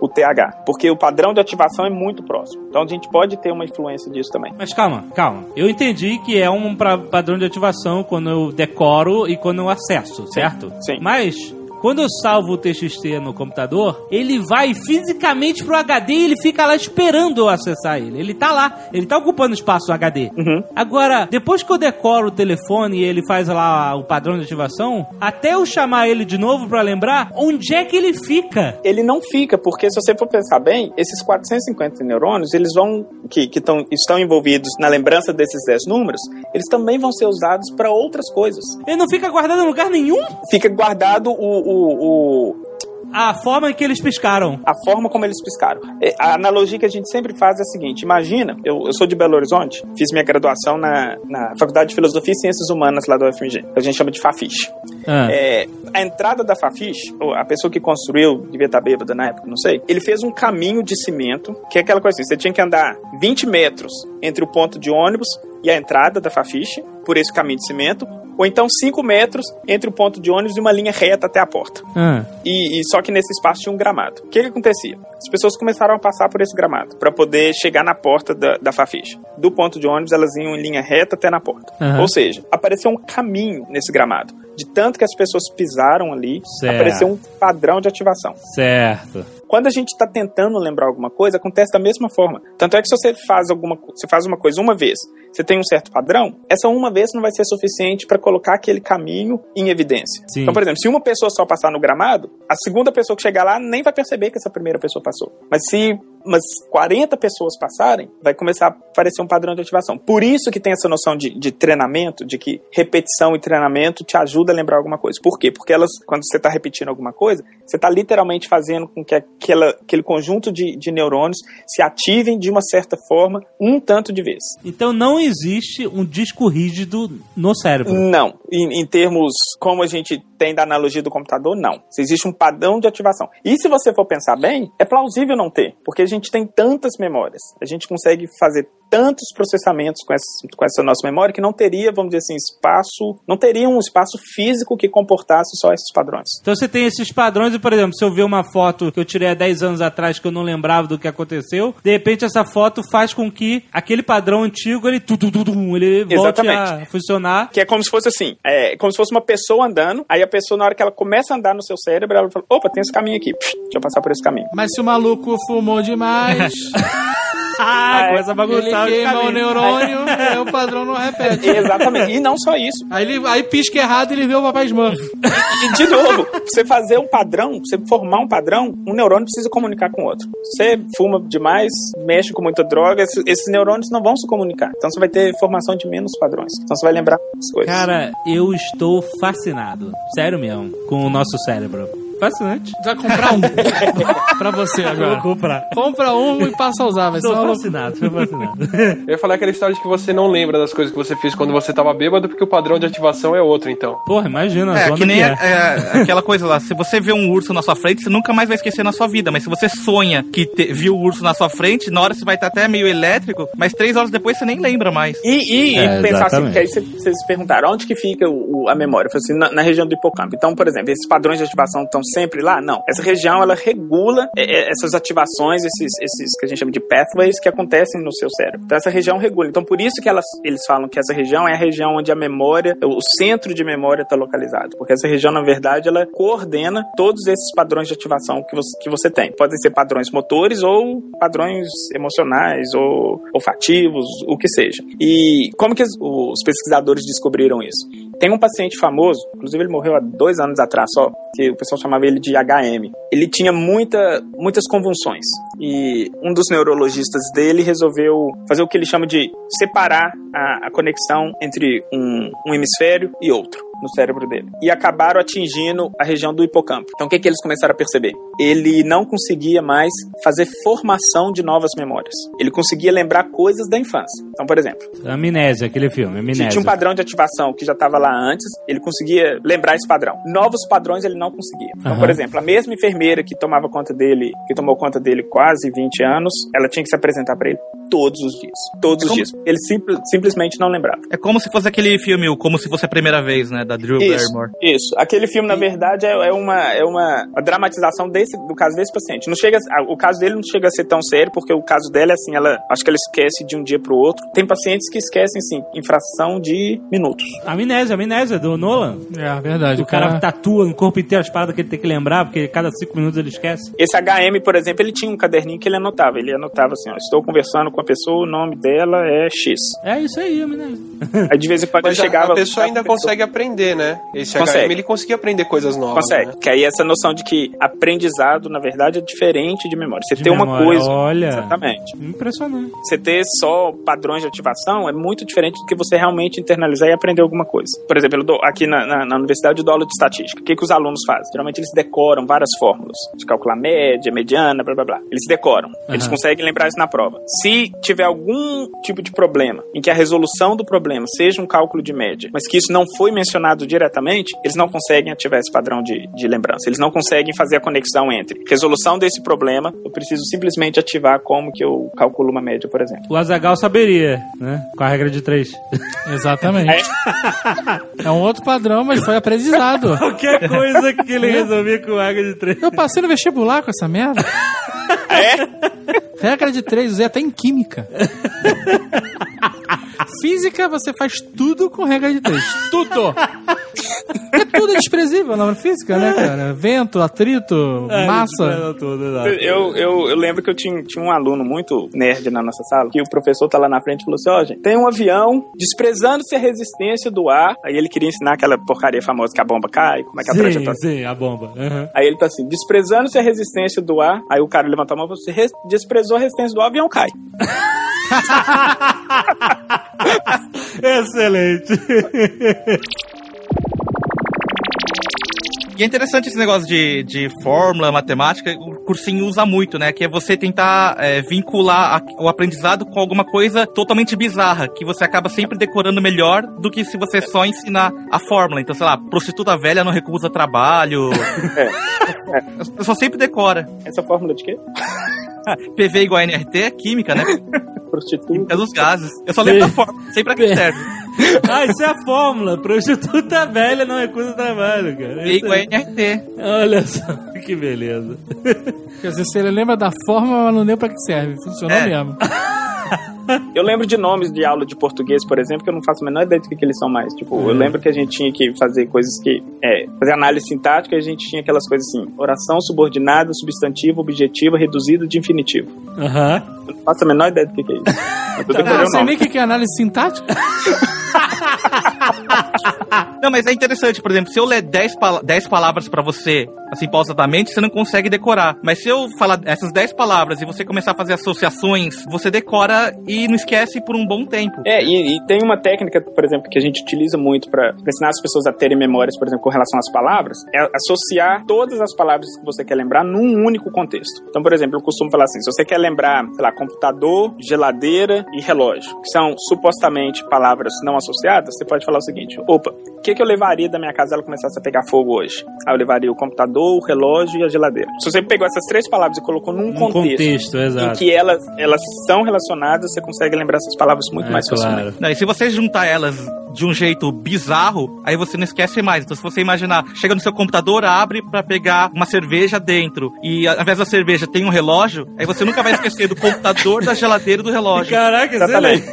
o TH, porque o padrão de ativação é muito próximo. Então a gente pode ter uma influência disso também. Mas calma, calma. Eu entendi que é um pra- padrão de ativação quando eu decoro e quando eu acesso, certo? sim. Mas quando eu salvo o TXT no computador, ele vai fisicamente pro HD e ele fica lá esperando eu acessar ele. Ele tá lá, ele tá ocupando espaço do HD. Uhum. Agora, depois que eu decoro o telefone e ele faz lá o padrão de ativação, até eu chamar ele de novo pra lembrar, onde é que ele fica? ele não fica, porque se você for pensar bem, esses 450 neurônios, eles vão, que, que tão, estão envolvidos na lembrança desses 10 números, eles também vão ser usados para outras coisas. Ele não fica guardado em lugar nenhum? Fica guardado o, o, o- A forma que eles piscaram. a forma como eles piscaram. É, A analogia que a gente sempre faz é a seguinte: imagina, eu, eu sou de Belo Horizonte, fiz minha graduação na, na Faculdade de Filosofia e Ciências Humanas lá da UFMG, que a gente chama de FAFISH. Ah. É, a entrada da Fafiche, a pessoa que construiu, devia estar bêbada na época, não sei, ele fez um caminho de cimento, que é aquela coisa assim, você tinha que andar 20 metros entre o ponto de ônibus e a entrada da Fafiche, por esse caminho de cimento, ou então 5 metros entre o ponto de ônibus e uma linha reta até a porta. Ah. E, e só que nesse espaço tinha um gramado. O que, que acontecia? As pessoas começaram a passar por esse gramado para poder chegar na porta da, da Fafiche. Do ponto de ônibus, elas iam em linha reta até na porta. Aham. Ou seja, apareceu um caminho nesse gramado. De tanto que as pessoas pisaram ali, Certo. apareceu um padrão de ativação. Certo. Quando a gente está tentando lembrar alguma coisa, acontece da mesma forma. Tanto é que se você faz alguma você faz uma coisa uma vez, você tem um certo padrão, essa uma vez não vai ser suficiente para colocar aquele caminho em evidência. Sim. Então, por exemplo, se uma pessoa só passar no gramado, a segunda pessoa que chegar lá nem vai perceber que essa primeira pessoa passou. Mas se umas 40 pessoas passarem, vai começar a aparecer um padrão de ativação. Por isso que tem essa noção de, de treinamento, de que repetição e treinamento te ajuda a lembrar alguma coisa. Por quê? Porque elas, quando você está repetindo alguma coisa, você está literalmente fazendo com que aquela, aquele conjunto de, de neurônios se ativem de uma certa forma um tanto de vez. Então não existe um disco rígido no cérebro. Não. Em, em termos como a gente tem da analogia do computador, não. Se existe um padrão de ativação. E se você for pensar bem, é plausível não ter, porque a gente tem tantas memórias. A gente consegue fazer tantos processamentos com essa, com essa nossa memória que não teria, vamos dizer assim, espaço, não teria um espaço físico que comportasse só esses padrões. Então você tem esses padrões e, por exemplo, se eu ver uma foto que eu tirei há 10 anos atrás que eu não lembrava do que aconteceu, de repente essa foto faz com que aquele padrão antigo ele, tu, tu, tu, tu, ele volte a Exatamente. funcionar. Que é como se fosse assim, é como se fosse uma pessoa andando, aí a pessoa, na hora que ela começa a andar no seu cérebro, ela fala, opa, tem esse caminho aqui, Psh, deixa eu passar por esse caminho. Mas se o maluco fumou demais, [LAUGHS] Ah, começa a ele bagunçar queima o neurônio, [LAUGHS] aí o padrão não repete. Exatamente. E não só isso. Aí, ele, aí pisca errado e ele vê o papai Smurf. E de novo, pra você fazer um padrão, pra você formar um padrão, um neurônio precisa comunicar com o outro. Você fuma demais, mexe com muita droga, esses, esses neurônios não vão se comunicar. Então você vai ter formação de menos padrões. Então você vai lembrar as coisas. Cara, eu estou fascinado, sério mesmo, com o nosso cérebro. Fascinante. Vai comprar um [LAUGHS] pra você Eu agora. vou comprar. Compra um e passa a usar, vai ser uma fascinado, fascinado. Eu ia falar aquela história de que você não lembra das coisas que você fez quando você tava bêbado, porque o padrão de ativação é outro, então. Porra, imagina É, que nem que a- é. é, aquela coisa lá, se você vê um urso na sua frente, você nunca mais vai esquecer na sua vida. Mas se você sonha que te- viu o urso na sua frente, na hora você vai estar até meio elétrico, mas três horas depois você nem lembra mais. E, e, É, e pensar assim, porque aí cê- vocês se perguntaram onde que fica o- o- a memória? Eu falei assim, na, na região do hipocampo. Então, por exemplo, esses padrões de ativação estão sempre lá? Não. Essa região, ela regula é, é, essas ativações, esses, esses que a gente chama de pathways que acontecem no seu cérebro. Então, essa região regula. Então, por isso que elas, eles falam que essa região é a região onde a memória, o centro de memória está localizado. Porque essa região, na verdade, ela coordena todos esses padrões de ativação que você, que você tem. Podem ser padrões motores ou padrões emocionais ou olfativos, o que seja. E como que os- os pesquisadores descobriram isso? Tem um paciente famoso, inclusive ele morreu há dois anos atrás só, que o pessoal chamava ele de HM. Ele tinha muita, muitas convulsões. E um dos neurologistas dele resolveu fazer o que ele chama de separar a, a conexão entre um, um hemisfério e outro no cérebro dele. E acabaram atingindo a região do hipocampo. Então o que, que eles começaram a perceber? Ele não conseguia mais fazer formação de novas memórias. Ele conseguia lembrar coisas da infância. Então, por exemplo, Amnésia, aquele filme, Amnésia. tinha um padrão de ativação que já estava lá antes, ele conseguia lembrar esse padrão. Novos padrões ele não conseguia. Então, Aham. por exemplo, a mesma enfermeira que tomava conta dele, que tomou conta dele quase 20 anos, ela tinha que se apresentar para ele todos os dias. Todos os Como- dias. Ele simple- simplesmente não lembrava. É como se fosse aquele filme, o Como Se Fosse a Primeira Vez, né, da Drew Isso, Barrymore. isso. Aquele filme, na verdade, é, é uma, é uma, uma dramatização desse, do caso desse paciente. Não chega, a- o caso dele não chega a ser tão sério, porque o caso dela é assim, ela, acho que ela esquece de um dia pro outro. Tem pacientes que esquecem, assim, em fração de minutos. Amnésia, amnésia do Nolan. É, verdade. O cara tatua no corpo inteiro as paradas que ele tem que lembrar, porque cada cinco minutos ele esquece. Esse HM, por exemplo, ele tinha um caderninho que ele anotava. Ele anotava assim, ó, estou conversando com a pessoa, o nome dela é X. É isso aí, amnésia. Aí de vez em quando Mas ele a- chegava... a pessoa ainda pessoa- consegue aprender, né? Esse Consegue. HM, ele conseguia aprender coisas novas, Consegue. né? Que aí essa noção de que aprendizado, na verdade, é diferente de memória. Você De ter uma memória, coisa... olha. Exatamente. Impressionante. Você ter só padrões de ativação é muito diferente do que você realmente internalizar e aprender alguma coisa. Por exemplo, eu dou- aqui na, na, na universidade eu dou aula de estatística. O que, que os alunos fazem? Geralmente eles decoram várias fórmulas de calcular média, mediana, blá blá blá. Eles decoram. Eles Aham. conseguem lembrar isso na prova. Se tiver algum tipo de problema em que a resolução do problema seja um cálculo de média, mas que isso não foi mencionado diretamente, eles não conseguem ativar esse padrão de, de lembrança. Eles não conseguem fazer a conexão entre resolução desse problema, eu preciso simplesmente ativar como que eu calculo uma média, por exemplo. O Azagal saberia, né? Com a regra de três. Exatamente. [LAUGHS] É um outro padrão, mas foi aprendizado. [LAUGHS] Qualquer coisa que ele resolvia com a regra de três. Eu passei no vestibular com essa merda. É? Regra de três, usei até em química. [LAUGHS] Física, você faz tudo com regra de três. Tudo! É tudo desprezível na física, né, cara? Vento, atrito, massa. Tudo. Eu, eu, eu lembro que eu tinha, tinha um aluno muito nerd na nossa sala, que o professor tá lá na frente e falou assim, ó, gente, tem um avião desprezando-se a resistência do ar. Aí ele queria ensinar aquela porcaria famosa que a bomba cai, como é que a Sim, trajetória... sim, a bomba. Uhum. Aí ele tá assim, desprezando-se a resistência do ar. Aí o cara levantou a mão e falou, você res- desprezou a resistência do ar, o avião cai. [LAUGHS] [LAUGHS] Excelente. [LAUGHS] E é interessante esse negócio de, de fórmula, matemática, o cursinho usa muito, né? Que é você tentar é, vincular a- o aprendizado com alguma coisa totalmente bizarra, que você acaba sempre decorando melhor do que se você só ensinar a fórmula. Então, sei lá, prostituta velha não recusa trabalho. [LAUGHS] A pessoa sempre decora. Essa fórmula de quê? [LAUGHS] PV igual a NRT é química, né? Prostituta. É dos gases. Eu só lembro da fórmula, sei pra que serve. [LAUGHS] Ah, isso é a fórmula. Prostituta velha não recusa trabalho, cara. Igual a. NRT. Olha só, [LAUGHS] que beleza. Quer dizer, você lembra da forma, mas não lembra pra que serve. Funcionou É. mesmo. [LAUGHS] [LAUGHS] Eu lembro de nomes de aula de português, por exemplo, que eu não faço a menor ideia do que, que eles são mais. Tipo, Uhum. eu lembro que a gente tinha que fazer coisas que. É, fazer análise sintática e a gente tinha aquelas coisas assim: oração subordinada, substantivo, objetivo, reduzido de infinitivo. Aham. Eu não faço a menor ideia do que, que é isso. [LAUGHS] Eu tô Ah, decorando não o sei nome. nem o que que é análise sintática. [LAUGHS] [LAUGHS] Não, mas é interessante, por exemplo, se eu ler 10, pala 10 palavras pra você, assim, pausadamente, você não consegue decorar. Mas se eu falar essas 10 palavras e você começar a fazer associações, você decora e não esquece por um bom tempo. É, e, e tem uma técnica, por exemplo, que a gente utiliza muito para ensinar as pessoas a terem memórias, por exemplo, com relação às palavras, é associar todas as palavras que você quer lembrar num único contexto. Então, por exemplo, eu costumo falar assim: se você quer lembrar, sei lá, computador, geladeira e relógio, que são supostamente palavras não associadas, você pode falar o seguinte: opa, o que, que eu levaria da minha casa se ela começasse a pegar fogo hoje? Ah, eu levaria o computador, o relógio e a geladeira. Se você pegou essas três palavras e colocou num Um contexto, contexto, em que elas, elas são relacionadas, você consegue lembrar essas palavras muito É, mais facilmente. claro. Não, e se você juntar elas de um jeito bizarro, aí você não esquece mais. Então, se você imaginar, chega no seu computador, abre pra pegar uma cerveja dentro, e ao invés da cerveja tem um relógio, aí você nunca vai esquecer do computador, da geladeira e do relógio. Caraca, Exatamente.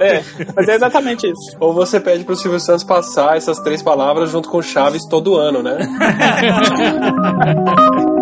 É, mas é exatamente isso. Ou você pede pro Silvio Santos passar essas três palavras junto com Chaves todo ano, né? [LAUGHS]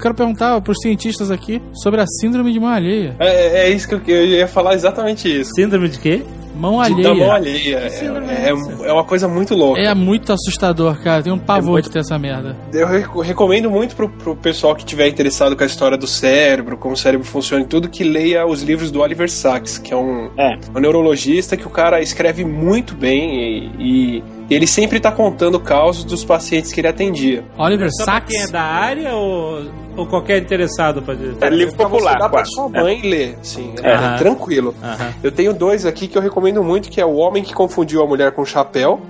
Quero perguntar pros cientistas aqui sobre a síndrome de mão alheia. É, é- é isso que eu, eu ia falar exatamente isso. Síndrome de quê? Mão da mão alheia. alheia. É, é é, é uma coisa muito louca. É muito assustador, cara. Tem um pavor muito- de ter essa merda. Eu re- recomendo muito pro, pro pessoal que tiver interessado com a história do cérebro, como o cérebro funciona e tudo, que leia os livros do Oliver Sacks, que é um, É. um neurologista que o cara escreve muito bem e, e ele sempre tá contando causos dos pacientes que ele atendia. Oliver Sacks. quem é da área ou, ou qualquer interessado pode... É livro Pra popular, você dar pra quase. sua mãe ler, sim, É. é, tranquilo. Aham. Eu tenho dois aqui que eu recomendo muito, que é O Homem que Confundiu a Mulher com Chapéu.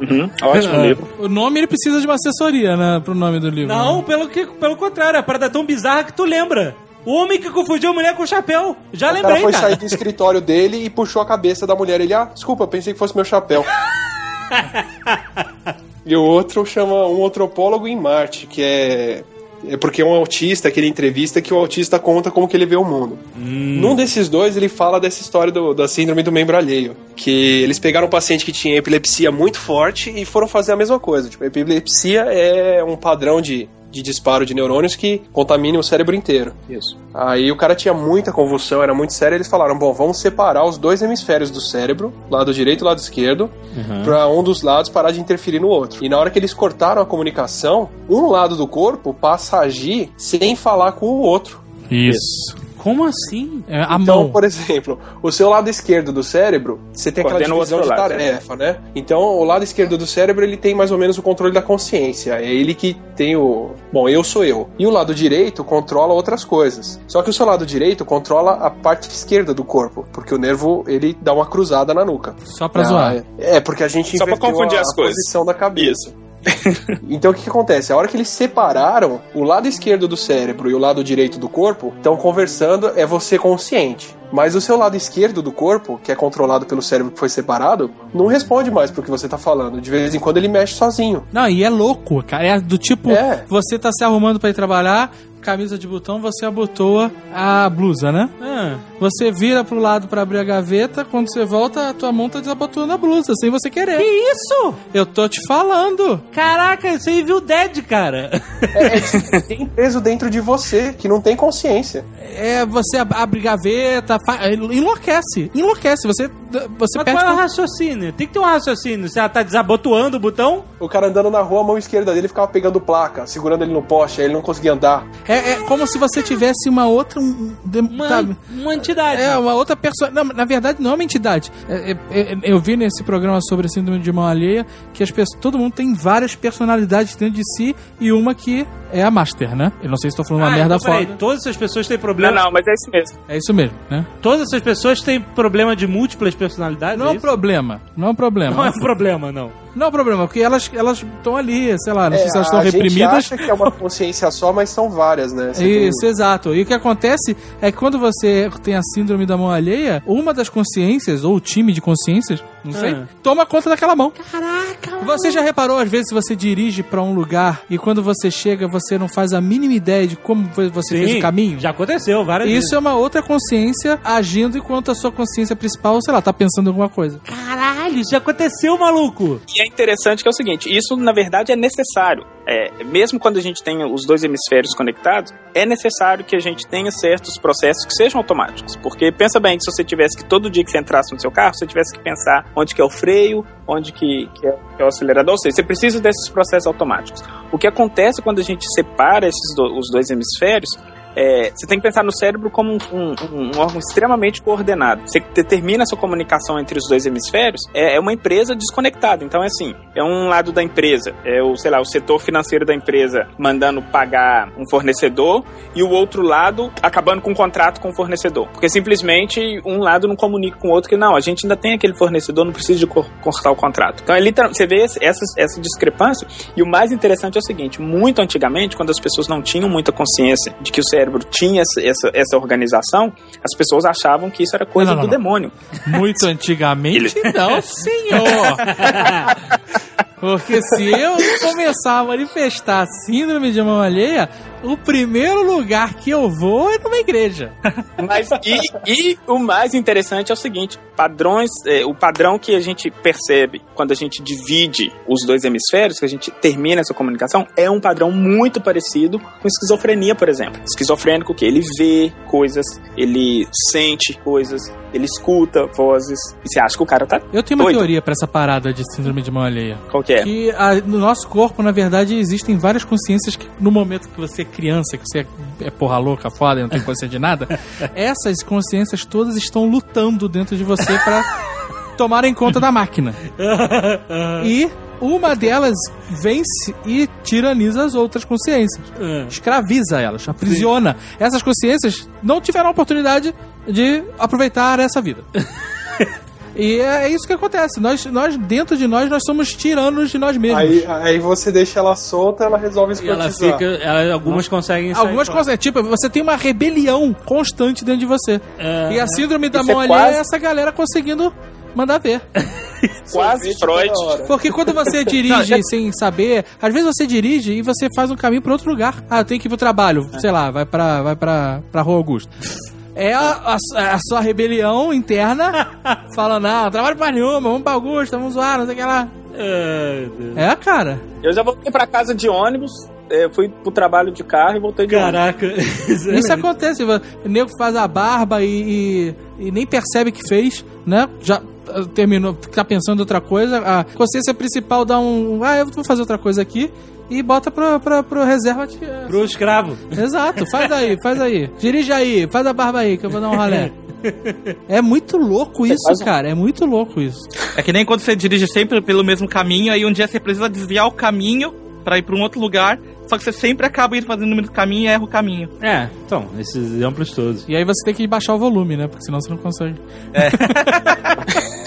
Uhum, ótimo Ah, livro. O nome ele precisa de uma assessoria, né? Pro nome do livro. Não, né? pelo, que, pelo contrário, é a parada tão bizarra que tu lembra. O homem que confundiu a mulher com o chapéu. Já o cara lembrei, foi cara. sair do escritório dele e puxou a cabeça da mulher. Ele, ah, desculpa, eu pensei que fosse meu chapéu. [LAUGHS] e o outro chama Um Antropólogo em Marte, que é. É porque é um autista, aquele entrevista que o autista conta como que ele vê o mundo. Hum. Num desses dois, ele fala dessa história do- da síndrome do membro alheio. Que eles pegaram um paciente que tinha epilepsia muito forte e foram fazer a mesma coisa. Tipo, a epilepsia é um padrão de, de disparo de neurônios que contamina o cérebro inteiro. Isso. Aí o cara tinha muita convulsão, era muito sério. Eles falaram: bom, vamos separar os dois hemisférios do cérebro, lado direito e lado esquerdo, Uhum. pra um dos lados parar de interferir no outro. E na hora que eles cortaram a comunicação, um lado do corpo passa a agir sem falar com o outro. Isso. Como assim? É, a Então, mão. por exemplo, o seu lado esquerdo do cérebro, você tem aquela Coordena o divisão de lado, tarefa, né? Então, o lado esquerdo do cérebro, ele tem mais ou menos o controle da consciência. É ele que tem o... Bom, eu sou eu. E o lado direito controla outras coisas. Só que o seu lado direito controla a parte esquerda do corpo, porque o nervo, ele dá uma cruzada na nuca. Só pra Ah, zoar. É, porque a gente Só pra confundir a, as a coisas. posição da cabeça. Isso. [LAUGHS] Então o que, que acontece? A hora que eles separaram o lado esquerdo do cérebro e o lado direito do corpo, estão conversando, é você consciente. Mas o seu lado esquerdo do corpo, que é controlado pelo cérebro que foi separado, não responde mais pro que você tá falando. De vez em quando ele mexe sozinho. Não, e é louco, cara. É do tipo, É. você tá se arrumando pra ir trabalhar, camisa de botão, você abotoa a blusa, né? Ah, Você vira pro lado pra abrir a gaveta, quando você volta, a tua mão tá desabotoando a blusa, sem você querer. que isso? Eu tô te falando. Caraca, isso aí viu Dead, cara. Tem peso dentro de você, que não tem consciência. É, você ab- abre gaveta, fa- enlouquece. Enlouquece. Você, você Mas perde. qual é o raciocínio? Tem que ter um raciocínio. Se ela tá desabotoando o botão, O cara andando na rua, a mão esquerda dele ficava pegando placa, segurando ele no poste, aí ele não conseguia andar. É, É, como se você tivesse uma outra. um- de- Uma, sabe? uma entidade. É, uma outra pessoa. Não, na verdade, não é uma entidade. É, é, é, eu vi nesse programa sobre a síndrome de mão alheia que as pessoas, todo mundo tem várias personalidades dentro de si e uma que é a Master, né? Eu não sei se estou falando uma Ah, merda então, peraí, foda. todas essas pessoas têm Não, problema. não, mas é isso mesmo. É isso mesmo, né? Todas essas pessoas têm problema de múltiplas personalidades. Não é é um isso? problema. Não é um problema. Não é um problema, não. Não é um problema, porque elas elas estão ali, sei lá, não sei É, se elas estão a gente reprimidas. acha que é uma [LAUGHS] consciência só, mas são várias, né? Você tem- Isso, exato. E o que acontece é que quando você tem a síndrome da mão alheia, uma das consciências, ou o time de consciências, não sei, Ah. toma conta daquela mão. Caraca! Você já reparou, às vezes, se você dirige pra um lugar e quando você chega, você não faz a mínima ideia de como você fez o caminho? Já aconteceu várias Isso é uma outra consciência agindo enquanto a sua consciência principal, sei lá, tá pensando em alguma coisa. vezes. Caralho, isso já aconteceu, maluco. E interessante que é o seguinte, isso na verdade é necessário. É, mesmo quando a gente tem os dois hemisférios conectados, é necessário que a gente tenha certos processos que sejam automáticos. Porque pensa bem que se você tivesse que todo dia que você entrasse no seu carro, você tivesse que pensar onde que é o freio, onde que, que é, que é o acelerador, ou seja, você precisa desses processos automáticos. O que acontece quando a gente separa esses do- os dois hemisférios é, você tem que pensar no cérebro como um, um- um órgão extremamente coordenado. Você determina a sua comunicação entre os dois hemisférios, é, é uma empresa desconectada. Então, é assim, é um lado da empresa, é o, sei lá, o setor financeiro da empresa mandando pagar um fornecedor e o outro lado acabando com um contrato com o fornecedor. Porque simplesmente um lado não comunica com o outro que não, a gente ainda tem aquele fornecedor, não precisa de cor- cortar o contrato. Então, é você vê essa, essa discrepância e o mais interessante é o seguinte, muito antigamente, quando as pessoas não tinham muita consciência de que o cérebro tinha essa, essa, essa organização, as pessoas achavam que isso era coisa Não, não, do não. demônio. Muito antigamente, não, senhor. [LAUGHS] [LAUGHS] Porque se eu começar a manifestar a síndrome de mão alheia, o primeiro lugar que eu vou é numa igreja. [LAUGHS] Mas e, e o mais interessante é o seguinte: padrões, é, o padrão que a gente percebe quando a gente divide os dois hemisférios, que a gente termina essa comunicação, é um padrão muito parecido com esquizofrenia, por exemplo. Esquizofrênico que ele vê coisas, ele sente coisas, ele escuta vozes. E você acha que o cara tá Eu tenho uma doido? teoria pra essa parada de síndrome de mão alheia. Qual que é? Que ah, no nosso corpo, na verdade, existem várias consciências que no momento que você é criança, que você é porra louca, foda e não tem consciência de nada, [LAUGHS] essas consciências todas estão lutando dentro de você pra tomarem conta da máquina. [LAUGHS] E uma delas vence e tiraniza as outras consciências. Escraviza elas, aprisiona. Essas consciências não tiveram a oportunidade de aproveitar essa vida. [LAUGHS] E é é isso que acontece. Nós, nós, dentro de nós, nós somos tiranos de nós mesmos. Aí, aí você deixa ela solta, ela resolve E ela escrotizar. fica. ela- algumas conseguem sair Algumas é, tipo, você tem uma rebelião constante dentro de você. É. E a síndrome da mão é alheia quase- é essa galera conseguindo mandar ver. [LAUGHS] Quase Freud. Porque quando você [LAUGHS] dirige sem saber, às vezes você dirige e você faz um caminho pra outro lugar. Ah, eu tenho que ir pro trabalho, sei lá, vai pra, vai pra, pra Rua Augusto. É a, a- a sua rebelião interna [LAUGHS] falando, não, trabalho pra nenhuma, vamos pra Augusta, vamos zoar, não sei o que lá. Ai, Deus. É, cara. Eu já voltei pra casa de ônibus, eh, fui pro trabalho de carro e voltei de ônibus. Caraca. [LAUGHS] Isso acontece. O nego faz a barba e, e- e nem percebe que fez, né? Já ah, terminou, tá pensando em outra coisa. A consciência principal dá um. Ah, eu vou fazer outra coisa aqui. E bota pro, pro, pro reserva que. é- Pro escravo. Exato, faz aí, faz aí. Dirige aí, faz a barba aí, que eu vou dar um ralé. [LAUGHS] É muito louco isso, faz um- cara. É muito louco isso. É que nem quando você dirige sempre pelo mesmo caminho, aí um dia você precisa desviar o caminho pra ir pra um outro lugar, só que você sempre acaba indo fazendo o mesmo caminho e erra o caminho. É, então, esses exemplos todos. E aí você tem que baixar o volume, né? Porque senão você não consegue. [LAUGHS]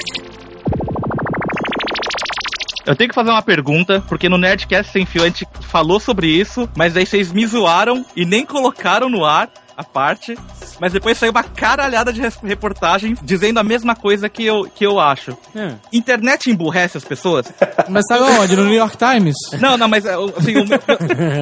Eu tenho que fazer uma pergunta, porque no Nerdcast Sem Fio a gente falou sobre isso, mas aí vocês me zoaram e nem colocaram no ar a parte, mas depois saiu uma caralhada de reportagem dizendo a mesma coisa que eu, que eu acho. É. Internet emburrece as pessoas? Mas sabe onde? No New York Times? Não, não, mas assim, o, meu,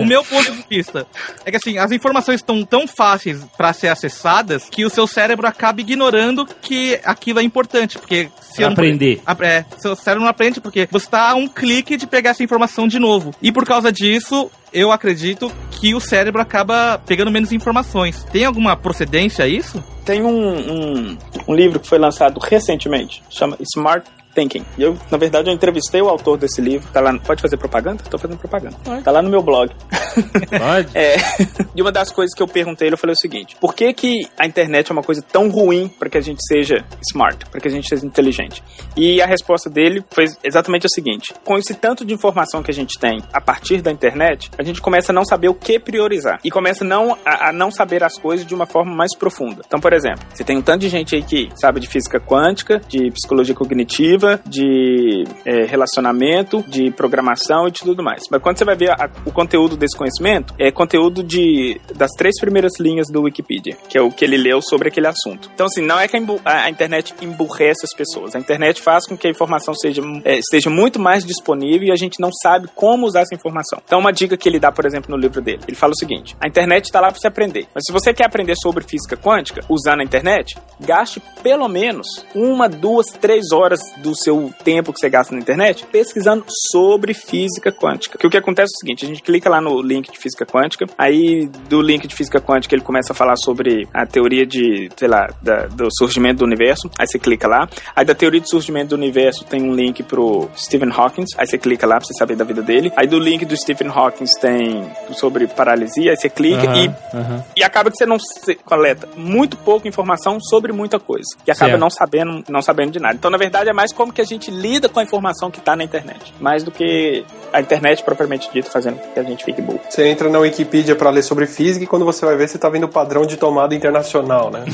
o meu ponto de vista é que assim, as informações estão tão fáceis pra ser acessadas que o seu cérebro acaba ignorando que aquilo é importante, porque se eu não- aprender. É, seu cérebro não aprende porque você tá a um clique de pegar essa informação de novo. E por causa disso, eu acredito que o cérebro acaba pegando menos informações. Tem alguma procedência a isso? Tem um, um, um livro que foi lançado recentemente, chama Smart Thinking. E eu, na verdade, eu entrevistei o autor desse livro. Tá lá. Pode fazer propaganda? Tô fazendo propaganda. Pode. Tá lá no meu blog. [LAUGHS] Pode? É. E uma das coisas que eu perguntei, eu falei o seguinte: por que que a internet é uma coisa tão ruim para que a gente seja smart, para que a gente seja inteligente? E a resposta dele foi exatamente o seguinte: com esse tanto de informação que a gente tem a partir da internet, a gente começa a não saber o que priorizar e começa não, a, a não saber as coisas de uma forma mais profunda. Então, por exemplo, você tem um tanto de gente aí que sabe de física quântica, de psicologia cognitiva, de é, relacionamento, de programação e de tudo mais. Mas quando você vai ver a- o conteúdo desse conhecimento, é conteúdo de das três primeiras linhas do Wikipedia, que é o que ele leu sobre aquele assunto. Então, assim, não é que a, a- a internet emburrece as pessoas. A internet faz com que a informação seja, é, esteja muito mais disponível e a gente não sabe como usar essa informação. Então, uma dica que ele dá, por exemplo, no livro dele, ele fala o seguinte: a internet está lá para você aprender. Mas se você quer aprender sobre física quântica usando a internet, gaste pelo menos uma, duas, três horas do seu tempo que você gasta na internet pesquisando sobre física quântica. Que o que acontece é o seguinte: a gente clica lá no link de física quântica, aí do link de física quântica ele começa a falar sobre a teoria de, sei lá, da- do surgimento do universo. Aí você clica lá. Aí da teoria de surgimento do universo tem um link pro Stephen Hawking. Aí você clica lá pra você saber da vida dele. Aí do link do Stephen Hawking tem sobre paralisia. Aí você clica e Aham. e acaba que você não se- coleta muito pouca informação sobre muita coisa. E acaba Certo. não sabendo, não sabendo de nada. Então, na verdade, é mais como que a gente lida com a informação que está na internet. Mais do que a internet propriamente dita fazendo com que a gente fique burro. Você entra na Wikipedia pra ler sobre física e quando você vai ver, você tá vendo o padrão de tomada internacional, né?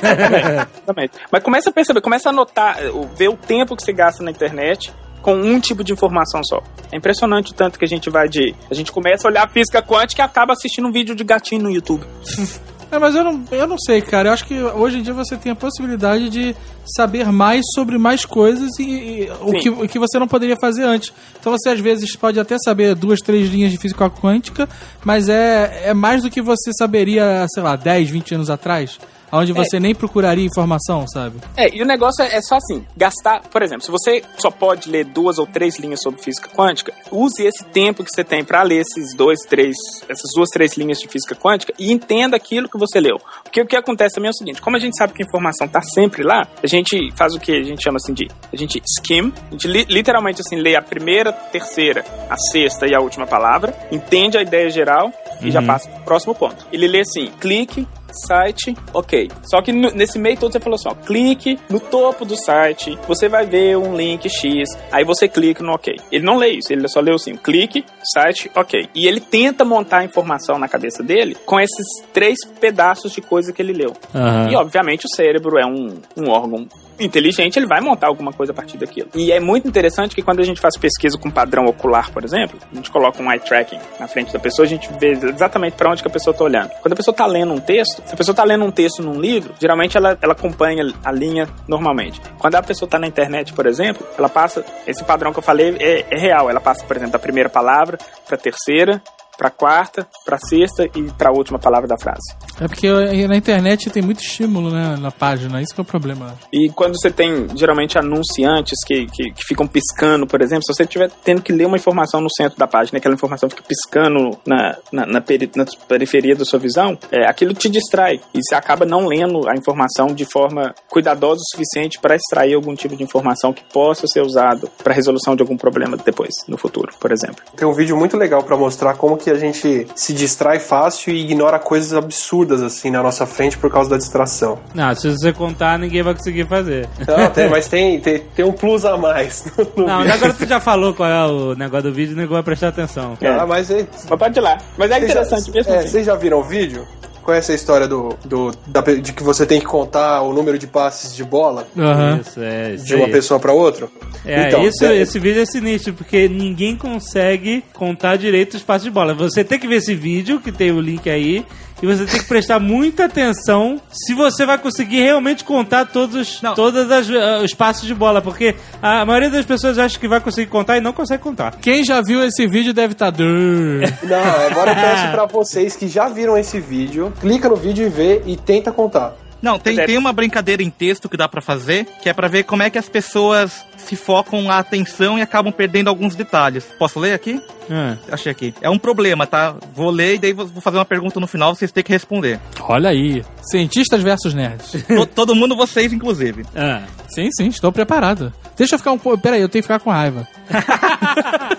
[LAUGHS] Exatamente. Mas começa a perceber, começa a notar, ver o tempo que você gasta na internet com um tipo de informação só. É impressionante o tanto que a gente vai de. A gente começa a olhar física quântica e acaba assistindo um vídeo de gatinho no YouTube. [LAUGHS] É, mas eu não, eu não sei, cara. Eu acho que hoje em dia você tem a possibilidade de saber mais sobre mais coisas e, e o, que, o que você não poderia fazer antes. Então você às vezes pode até saber duas, três linhas de física quântica, mas é, é mais do que você saberia, sei lá, 10, 20 anos atrás. Onde você nem procuraria informação, sabe? É, e o negócio é, é só assim, gastar, por exemplo, se você só pode ler duas ou três linhas sobre física quântica, use esse tempo que você tem para ler esses dois, três, essas duas, três linhas de física quântica e entenda aquilo que você leu. Porque o que acontece também é o seguinte, como a gente sabe que a informação tá sempre lá, a gente faz o que a gente chama assim de, a gente skim, a gente li- literalmente assim lê a primeira, terceira, a sexta e a última palavra, entende a ideia geral e já passa pro próximo ponto. Ele lê assim, clique site, ok. Só que nesse meio todo você falou assim, ó, clique no topo do site, você vai ver um link X, aí você clica no ok. Ele não lê isso, ele só leu assim, clique, site, ok. E ele tenta montar a informação na cabeça dele com esses três pedaços de coisa que ele leu. Aham. E obviamente o cérebro é um, um órgão inteligente, ele vai montar alguma coisa a partir daquilo. E é muito interessante que quando a gente faz pesquisa com padrão ocular, por exemplo, a gente coloca um eye tracking na frente da pessoa, a gente vê exatamente para onde que a pessoa está olhando. Quando a pessoa está lendo um texto, se a pessoa está lendo um texto num livro, geralmente ela, ela acompanha a linha normalmente. Quando a pessoa está na internet, por exemplo, ela passa, esse padrão que eu falei é, é real, ela passa, por exemplo, da primeira palavra para a terceira, para a quarta, para a sexta e para a última palavra da frase. É porque na internet tem muito estímulo, né, na página. Isso que é o problema. E quando você tem, geralmente, anunciantes que, que, que ficam piscando, por exemplo, se você estiver tendo que ler uma informação no centro da página, aquela informação fica piscando na, na, na, peri- na periferia da sua visão, é, aquilo te distrai. E você acaba não lendo a informação de forma cuidadosa o suficiente para extrair algum tipo de informação que possa ser usado para resolução de algum problema depois, no futuro, por exemplo. Tem um vídeo muito legal pra mostrar como que a gente se distrai fácil e ignora coisas absurdas assim na nossa frente por causa da distração. Não, se você contar, ninguém vai conseguir fazer. Não, tem, [LAUGHS] mas tem, tem, tem um plus a mais. [LAUGHS] no Não, vídeo. agora tu já falou qual é o negócio do vídeo, o nego vai prestar atenção. Ah, mas é, Mas pode ir lá. Mas é interessante já, mesmo é, assim. Vocês já viram o vídeo? Conhece a história do, do da- de que você tem que contar o número de passes de bola Aham. Isso, é. Isso de uma aí. pessoa pra outra? É, Então, isso, é- esse vídeo é sinistro, porque ninguém consegue contar direito os passos de bola. Você tem que ver esse vídeo, que tem o link aí, e você tem que prestar muita atenção se você vai conseguir realmente contar todos os, todas as, ah, os passos de bola, porque a maioria das pessoas acha que vai conseguir contar e não consegue contar. Quem já viu esse vídeo deve estar. Tá... Não, agora eu peço [LAUGHS] pra vocês que já viram esse vídeo, clica no vídeo e vê e tenta contar. Não, tem, É. tem uma brincadeira em texto que dá pra fazer, que é pra ver como é que as pessoas se focam a atenção e acabam perdendo alguns detalhes. Posso ler aqui? Ah, Achei aqui. É um problema, tá? Vou ler e daí vou fazer uma pergunta no final, vocês têm que responder. Olha aí. Cientistas versus nerds. [LAUGHS] To- Todo mundo, vocês inclusive. ah. sim, sim, estou preparado. Deixa eu ficar um pouco. Peraí, eu tenho que ficar com raiva. [LAUGHS]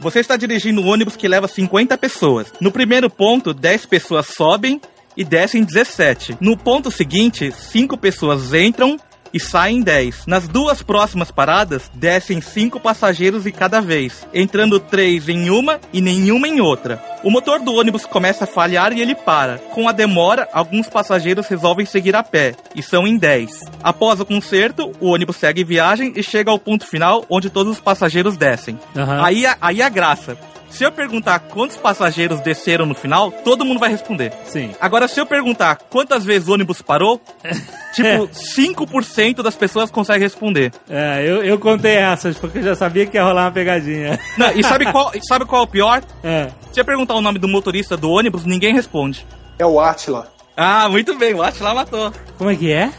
Você está dirigindo um ônibus que leva 50 pessoas. No primeiro ponto, 10 pessoas sobem e descem 17. No ponto seguinte, 5 pessoas entram e saem 10. Nas duas próximas paradas, descem 5 passageiros em cada vez, entrando 3 em uma e nenhuma em outra. O motor do ônibus começa a falhar e ele para. Com a demora, alguns passageiros resolvem seguir a pé, e são em 10. Após o conserto, o ônibus segue viagem e chega ao ponto final, onde todos os passageiros descem. Aham. Aí, a- aí a graça. Se eu perguntar quantos passageiros desceram no final, todo mundo vai responder. Sim. Agora, se eu perguntar quantas vezes o ônibus parou, [LAUGHS] tipo, 5% das pessoas conseguem responder. É, eu, eu contei essas, porque eu já sabia que ia rolar uma pegadinha. Não, e sabe qual, [LAUGHS] sabe qual é o pior? É. Se eu perguntar o nome do motorista do ônibus, ninguém responde. É o Atila. Ah, muito bem, o Atila matou. Como é que é?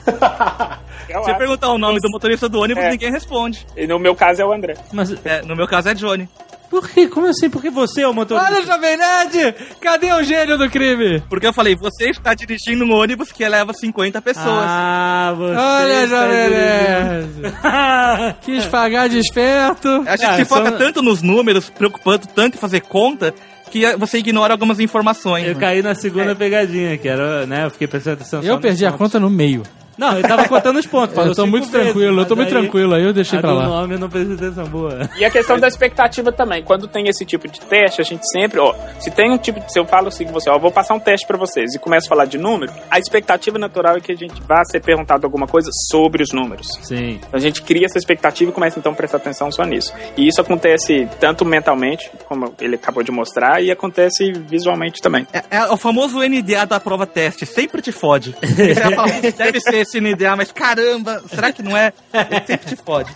Eu [LAUGHS] Se eu perguntar o nome do motorista do ônibus, É. ninguém responde. E no meu caso é o André. Mas É, no meu caso é Johnny. Por quê? Como assim? Por que você é o motorista? Olha, Jovem Nerd! Cadê o gênio do crime? Porque eu falei, você está dirigindo um ônibus que leva 50 pessoas. Ah, você Olha, está Jovem. Nerd! [LAUGHS] Quis pagar de esperto. A gente Ah, se foca só- tanto nos números, preocupando tanto em fazer conta, que você ignora algumas informações. Eu né? caí na segunda pegadinha, que era, né? Eu fiquei prestando atenção. Eu perdi a conta no meio. Não, eu tava contando os pontos. Eu tô muito vezes, tranquilo, eu tô muito aí tranquilo aí, eu deixei pra do lá. nome eu não prestei atenção, boa. E a questão da expectativa também. Quando tem esse tipo de teste, a gente sempre, ó, se tem um tipo de. Se eu falo assim com você, ó, vou passar um teste pra vocês e começo a falar de número, a expectativa natural é que a gente vá ser perguntado alguma coisa sobre os números. Sim. A gente cria essa expectativa e começa então a prestar atenção só nisso. E isso acontece tanto mentalmente, como ele acabou de mostrar, e acontece visualmente também. É, é o famoso NDA da prova teste, sempre te fode. Você vai falar, "Putz, deve ser esse NDA, mas caramba, será que não é? Ele sempre te fode.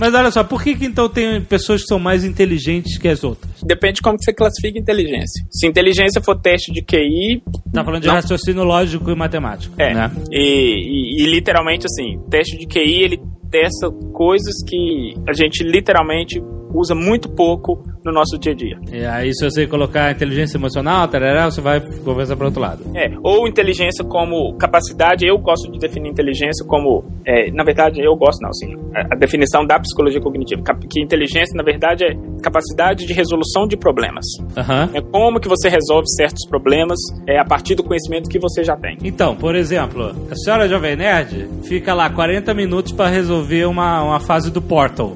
Mas olha só, por que, que então tem pessoas que são mais inteligentes que as outras? Depende de como que você classifica inteligência. Se inteligência for teste de QI, Tá falando de Não. raciocínio lógico e matemático. É. Né? E, e- e literalmente assim, teste de QI ele testa coisas que a gente literalmente usa muito pouco no nosso dia a dia. E aí, se você colocar inteligência emocional, tarará, você vai conversar para outro lado. É, ou inteligência como capacidade, eu gosto de definir inteligência como, é, na verdade, eu gosto não, assim, a, a definição da psicologia cognitiva, que inteligência, na verdade, é capacidade de resolução de problemas. Aham. É como que você resolve certos problemas é, a partir do conhecimento que você já tem. Então, por exemplo, a senhora Jovem Nerd fica lá 40 minutos para resolver uma, uma fase do Portal.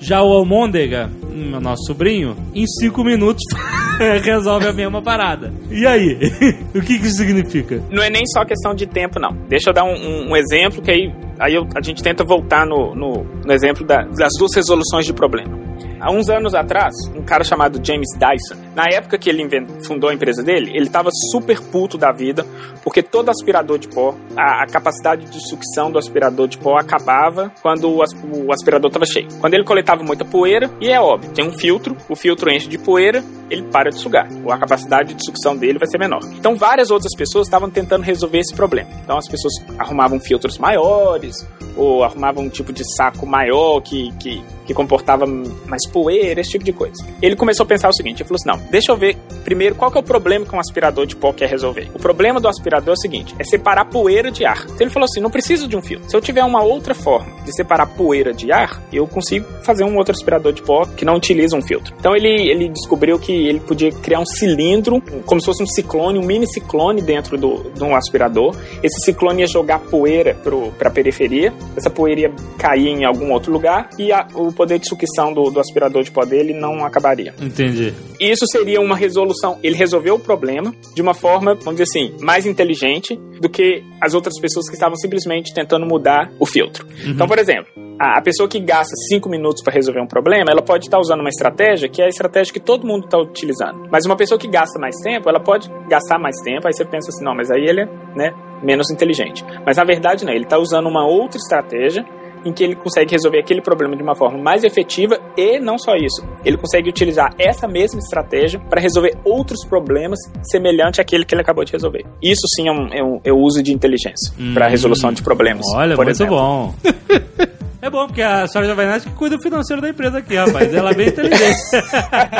Já o Almôndega, hum, nosso sobrinho, em 5 minutos [LAUGHS] resolve a mesma parada. E aí? [LAUGHS] o que, que isso significa? Não é nem só questão de tempo, não. Deixa eu dar um, um- um exemplo que aí, aí eu- a gente tenta voltar no, no, no exemplo da- das duas resoluções de problema. Há uns anos atrás, um cara chamado James Dyson, na época que ele fundou a empresa dele, ele estava super puto da vida, porque todo aspirador de pó, a, a capacidade de sucção do aspirador de pó acabava quando o, o aspirador estava cheio. Quando ele coletava muita poeira, e é óbvio, tem um filtro, o filtro enche de poeira, ele para de sugar. Ou a capacidade de sucção dele vai ser menor. Então várias outras pessoas estavam tentando resolver esse problema. Então as pessoas arrumavam filtros maiores, ou arrumavam um tipo de saco maior que, que, que comportava mais poeira, esse tipo de coisa. Ele começou a pensar o seguinte, ele falou assim, não, deixa eu ver primeiro qual que é o problema que um aspirador de pó quer resolver. O problema do aspirador é o seguinte, é separar poeira de ar. Então ele falou assim, não preciso de um filtro. Se eu tiver uma outra forma de separar poeira de ar, eu consigo fazer um outro aspirador de pó que não utiliza um filtro. Então ele, ele descobriu que ele podia criar um cilindro, como se fosse um ciclone, um mini ciclone dentro do, de um aspirador. Esse ciclone ia jogar poeira para a periferia, essa poeira ia cair em algum outro lugar e a- o poder de sucção do, do aspirador de pó dele não acabaria. Entendi. Isso seria uma resolução. Ele resolveu o problema de uma forma, vamos dizer assim, mais inteligente do que as outras pessoas que estavam simplesmente tentando mudar o filtro. Então, por exemplo, a pessoa que gasta cinco minutos para resolver um problema, ela pode estar usando uma estratégia que é a estratégia que todo mundo está utilizando. Mas uma pessoa que gasta mais tempo, ela pode gastar mais tempo, aí você pensa assim, não, mas aí ele é né, menos inteligente. Mas na verdade, não, ele está usando uma outra estratégia em que ele consegue resolver aquele problema de uma forma mais efetiva e não só isso, ele consegue utilizar essa mesma estratégia para resolver outros problemas semelhantes àquele que ele acabou de resolver. Isso sim é um, é um, é um uso de inteligência para resolução de problemas. Olha, por muito exemplo. bom. [LAUGHS] É bom, porque a Sora que cuida do financeiro da empresa aqui, rapaz. Ela é bem inteligente.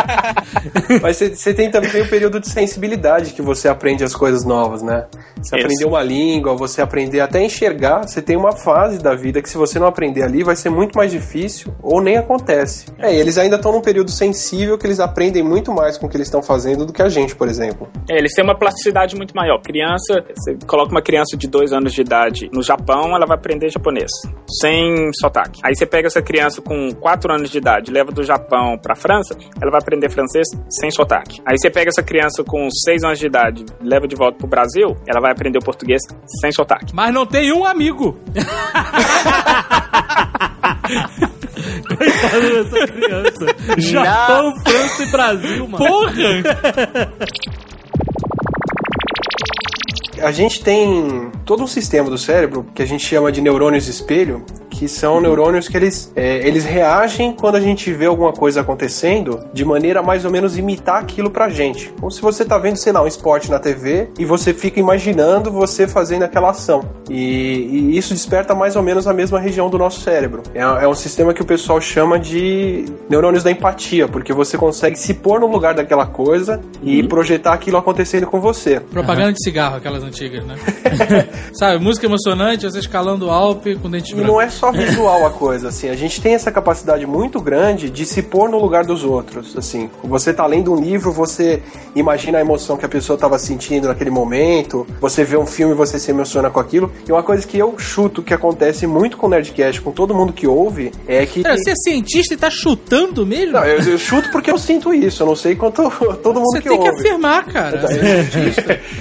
[LAUGHS] Mas você- tem também o período de sensibilidade que você aprende as coisas novas, né? Você Isso. aprender uma língua, você aprender até a enxergar. Você tem uma fase da vida que se você não aprender ali, vai ser muito mais difícil ou nem acontece. É, e eles ainda estão num período sensível que eles aprendem muito mais com o que eles estão fazendo do que a gente, por exemplo. É, eles têm uma plasticidade muito maior. Criança, você coloca uma criança de dois anos de idade no Japão, ela vai aprender japonês, sem sotaque. Aí você pega essa criança com quatro anos de idade, leva do Japão pra França, ela vai aprender francês sem sotaque. Aí você pega essa criança com seis anos de idade, leva de volta pro Brasil, ela vai aprender o português sem sotaque. Mas não tem um amigo. [LAUGHS] Coitada dessa criança. Japão, França e Brasil, mano. Porra! [LAUGHS] A gente tem todo um sistema do cérebro que a gente chama de neurônios espelho, que são neurônios que eles, é, eles reagem quando a gente vê alguma coisa acontecendo de maneira a mais ou menos imitar aquilo pra gente. Como se você tá vendo, sei lá, um esporte na TV e você fica imaginando você fazendo aquela ação. E, e isso desperta mais ou menos a mesma região do nosso cérebro. É, é um sistema que o pessoal chama de neurônios da empatia, porque você consegue se pôr no lugar daquela coisa e projetar aquilo acontecendo com você. Propaganda de cigarro, aquelas antigas, né? [LAUGHS] Sabe, música emocionante, você escalando o Alpe com dente E branco. não é só visual a coisa, assim, a gente tem essa capacidade muito grande de se pôr no lugar dos outros, assim. Você tá lendo um livro, você imagina a emoção que a pessoa tava sentindo naquele momento, você vê um filme e você se emociona com aquilo. E uma coisa que eu chuto que acontece muito com o Nerdcast, com todo mundo que ouve, é que... Pera, você é cientista e tá chutando mesmo? Não, eu, eu chuto porque eu sinto isso, eu não sei quanto [LAUGHS] todo mundo você que tem que ouve. afirmar, cara.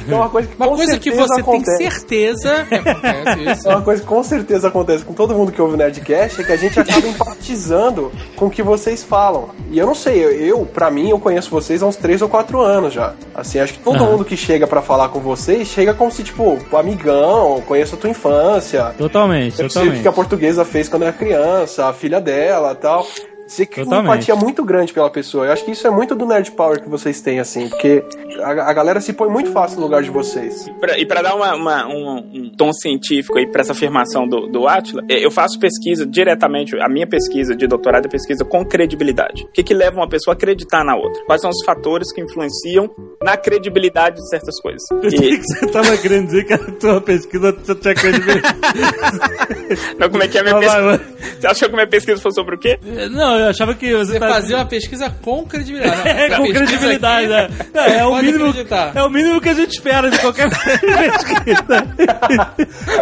É uma coisa que Uma com coisa que você acontece. tem certeza que [LAUGHS] acontece isso. Uma coisa que com certeza acontece com todo mundo que ouve o Nerdcast é que a gente acaba empatizando com o que vocês falam. E eu não sei, eu, eu para mim, eu conheço vocês há uns 3 ou 4 anos já. Assim, acho que todo mundo que chega pra falar com vocês chega como se, tipo, amigão, conheço a tua infância. Totalmente, Eu sei o que totalmente. a portuguesa fez quando era criança, a filha dela tal. Você cria uma Totalmente. empatia muito grande pela pessoa. Eu acho que isso é muito do Nerd Power que vocês têm, assim, porque a, a galera se põe muito fácil no lugar de vocês. E para dar uma, uma- um, um tom científico aí para essa afirmação do, do Atila, eh, eu faço pesquisa diretamente, a minha pesquisa de doutorado é pesquisa com credibilidade. O que, que leva uma pessoa a acreditar na outra? Quais são os fatores que influenciam na credibilidade de certas coisas? Pensei E, que você tava querendo dizer que a tua pesquisa já tinha credibilidade. [LAUGHS] não, como é que é a minha pesquisa? Você achou que a minha pesquisa foi sobre o quê? Não, eu achava que você, Você tá... fazia uma [LAUGHS] pesquisa com credibilidade. É, com credibilidade, aqui, né? É, é o mínimo, acreditar. é o mínimo que a gente espera de qualquer [LAUGHS] pesquisa.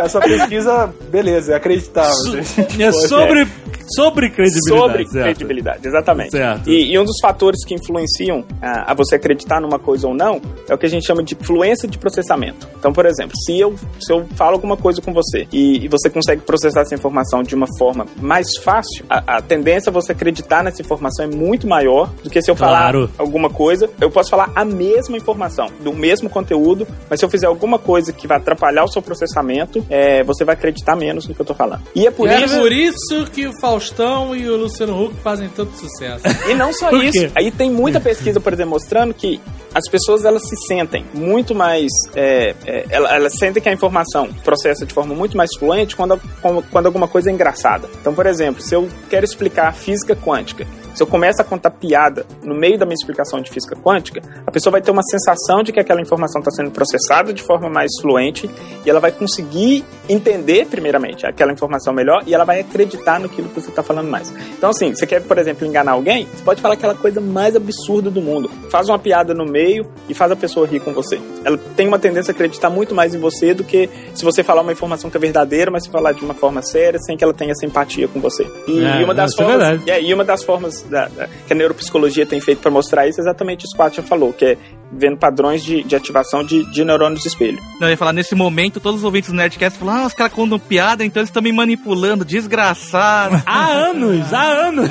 Essa pesquisa, beleza, é acreditável. gente. É sobre, sobre credibilidade. Sobre certo. credibilidade, exatamente. Certo. E, e um dos fatores que influenciam a, a você acreditar numa coisa ou não é o que a gente chama de fluência de processamento. Então, por exemplo, se eu, se eu falo alguma coisa com você e, e você consegue processar essa informação de uma forma mais fácil, a, a tendência a você acreditar nessa informação é muito maior do que se eu Claro. falar alguma coisa. Eu posso falar a mesma informação, do mesmo conteúdo, mas se eu fizer alguma coisa que vai atrapalhar o seu processamento, é, você vai acreditar menos no que eu tô falando. E é por E é isso. por isso que o Faustão e o Luciano Huck fazem tanto sucesso. [LAUGHS] E não só isso. Aí tem muita pesquisa, por exemplo, mostrando que as pessoas elas se sentem muito mais. É, é, elas, elas sentem que a informação processa de forma muito mais fluente quando, quando, quando alguma coisa é engraçada. Então, por exemplo, se eu quero explicar física quântica, se eu começo a contar piada no meio da minha explicação de física quântica, a pessoa vai ter uma sensação de que aquela informação está sendo processada de forma mais fluente e ela vai conseguir entender, primeiramente, aquela informação melhor e ela vai acreditar naquilo que você está falando mais. Então, assim, você quer, por exemplo, enganar alguém, você pode falar aquela coisa mais absurda do mundo. Faz uma piada no meio e faz a pessoa rir com você. Ela tem uma tendência a acreditar muito mais em você do que se você falar uma informação que é verdadeira, mas se falar de uma forma séria, sem que ela tenha essa empatia com você. E, É, uma das é formas, é, e uma das formas da- da- que a neuropsicologia tem feito para mostrar isso é exatamente isso que o Atcha falou, que é vendo padrões de, de ativação de, de neurônios de espelho. Não, eu ia falar, nesse momento, todos os ouvintes do Nerdcast falam, ah, os caras contam piada, então eles estão me manipulando, desgraçado. [LAUGHS] Há anos, há anos.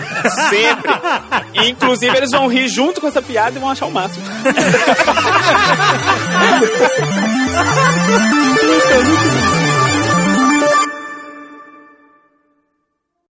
Sempre! E, inclusive, eles vão rir junto com essa piada e vão achar o máximo. [LAUGHS]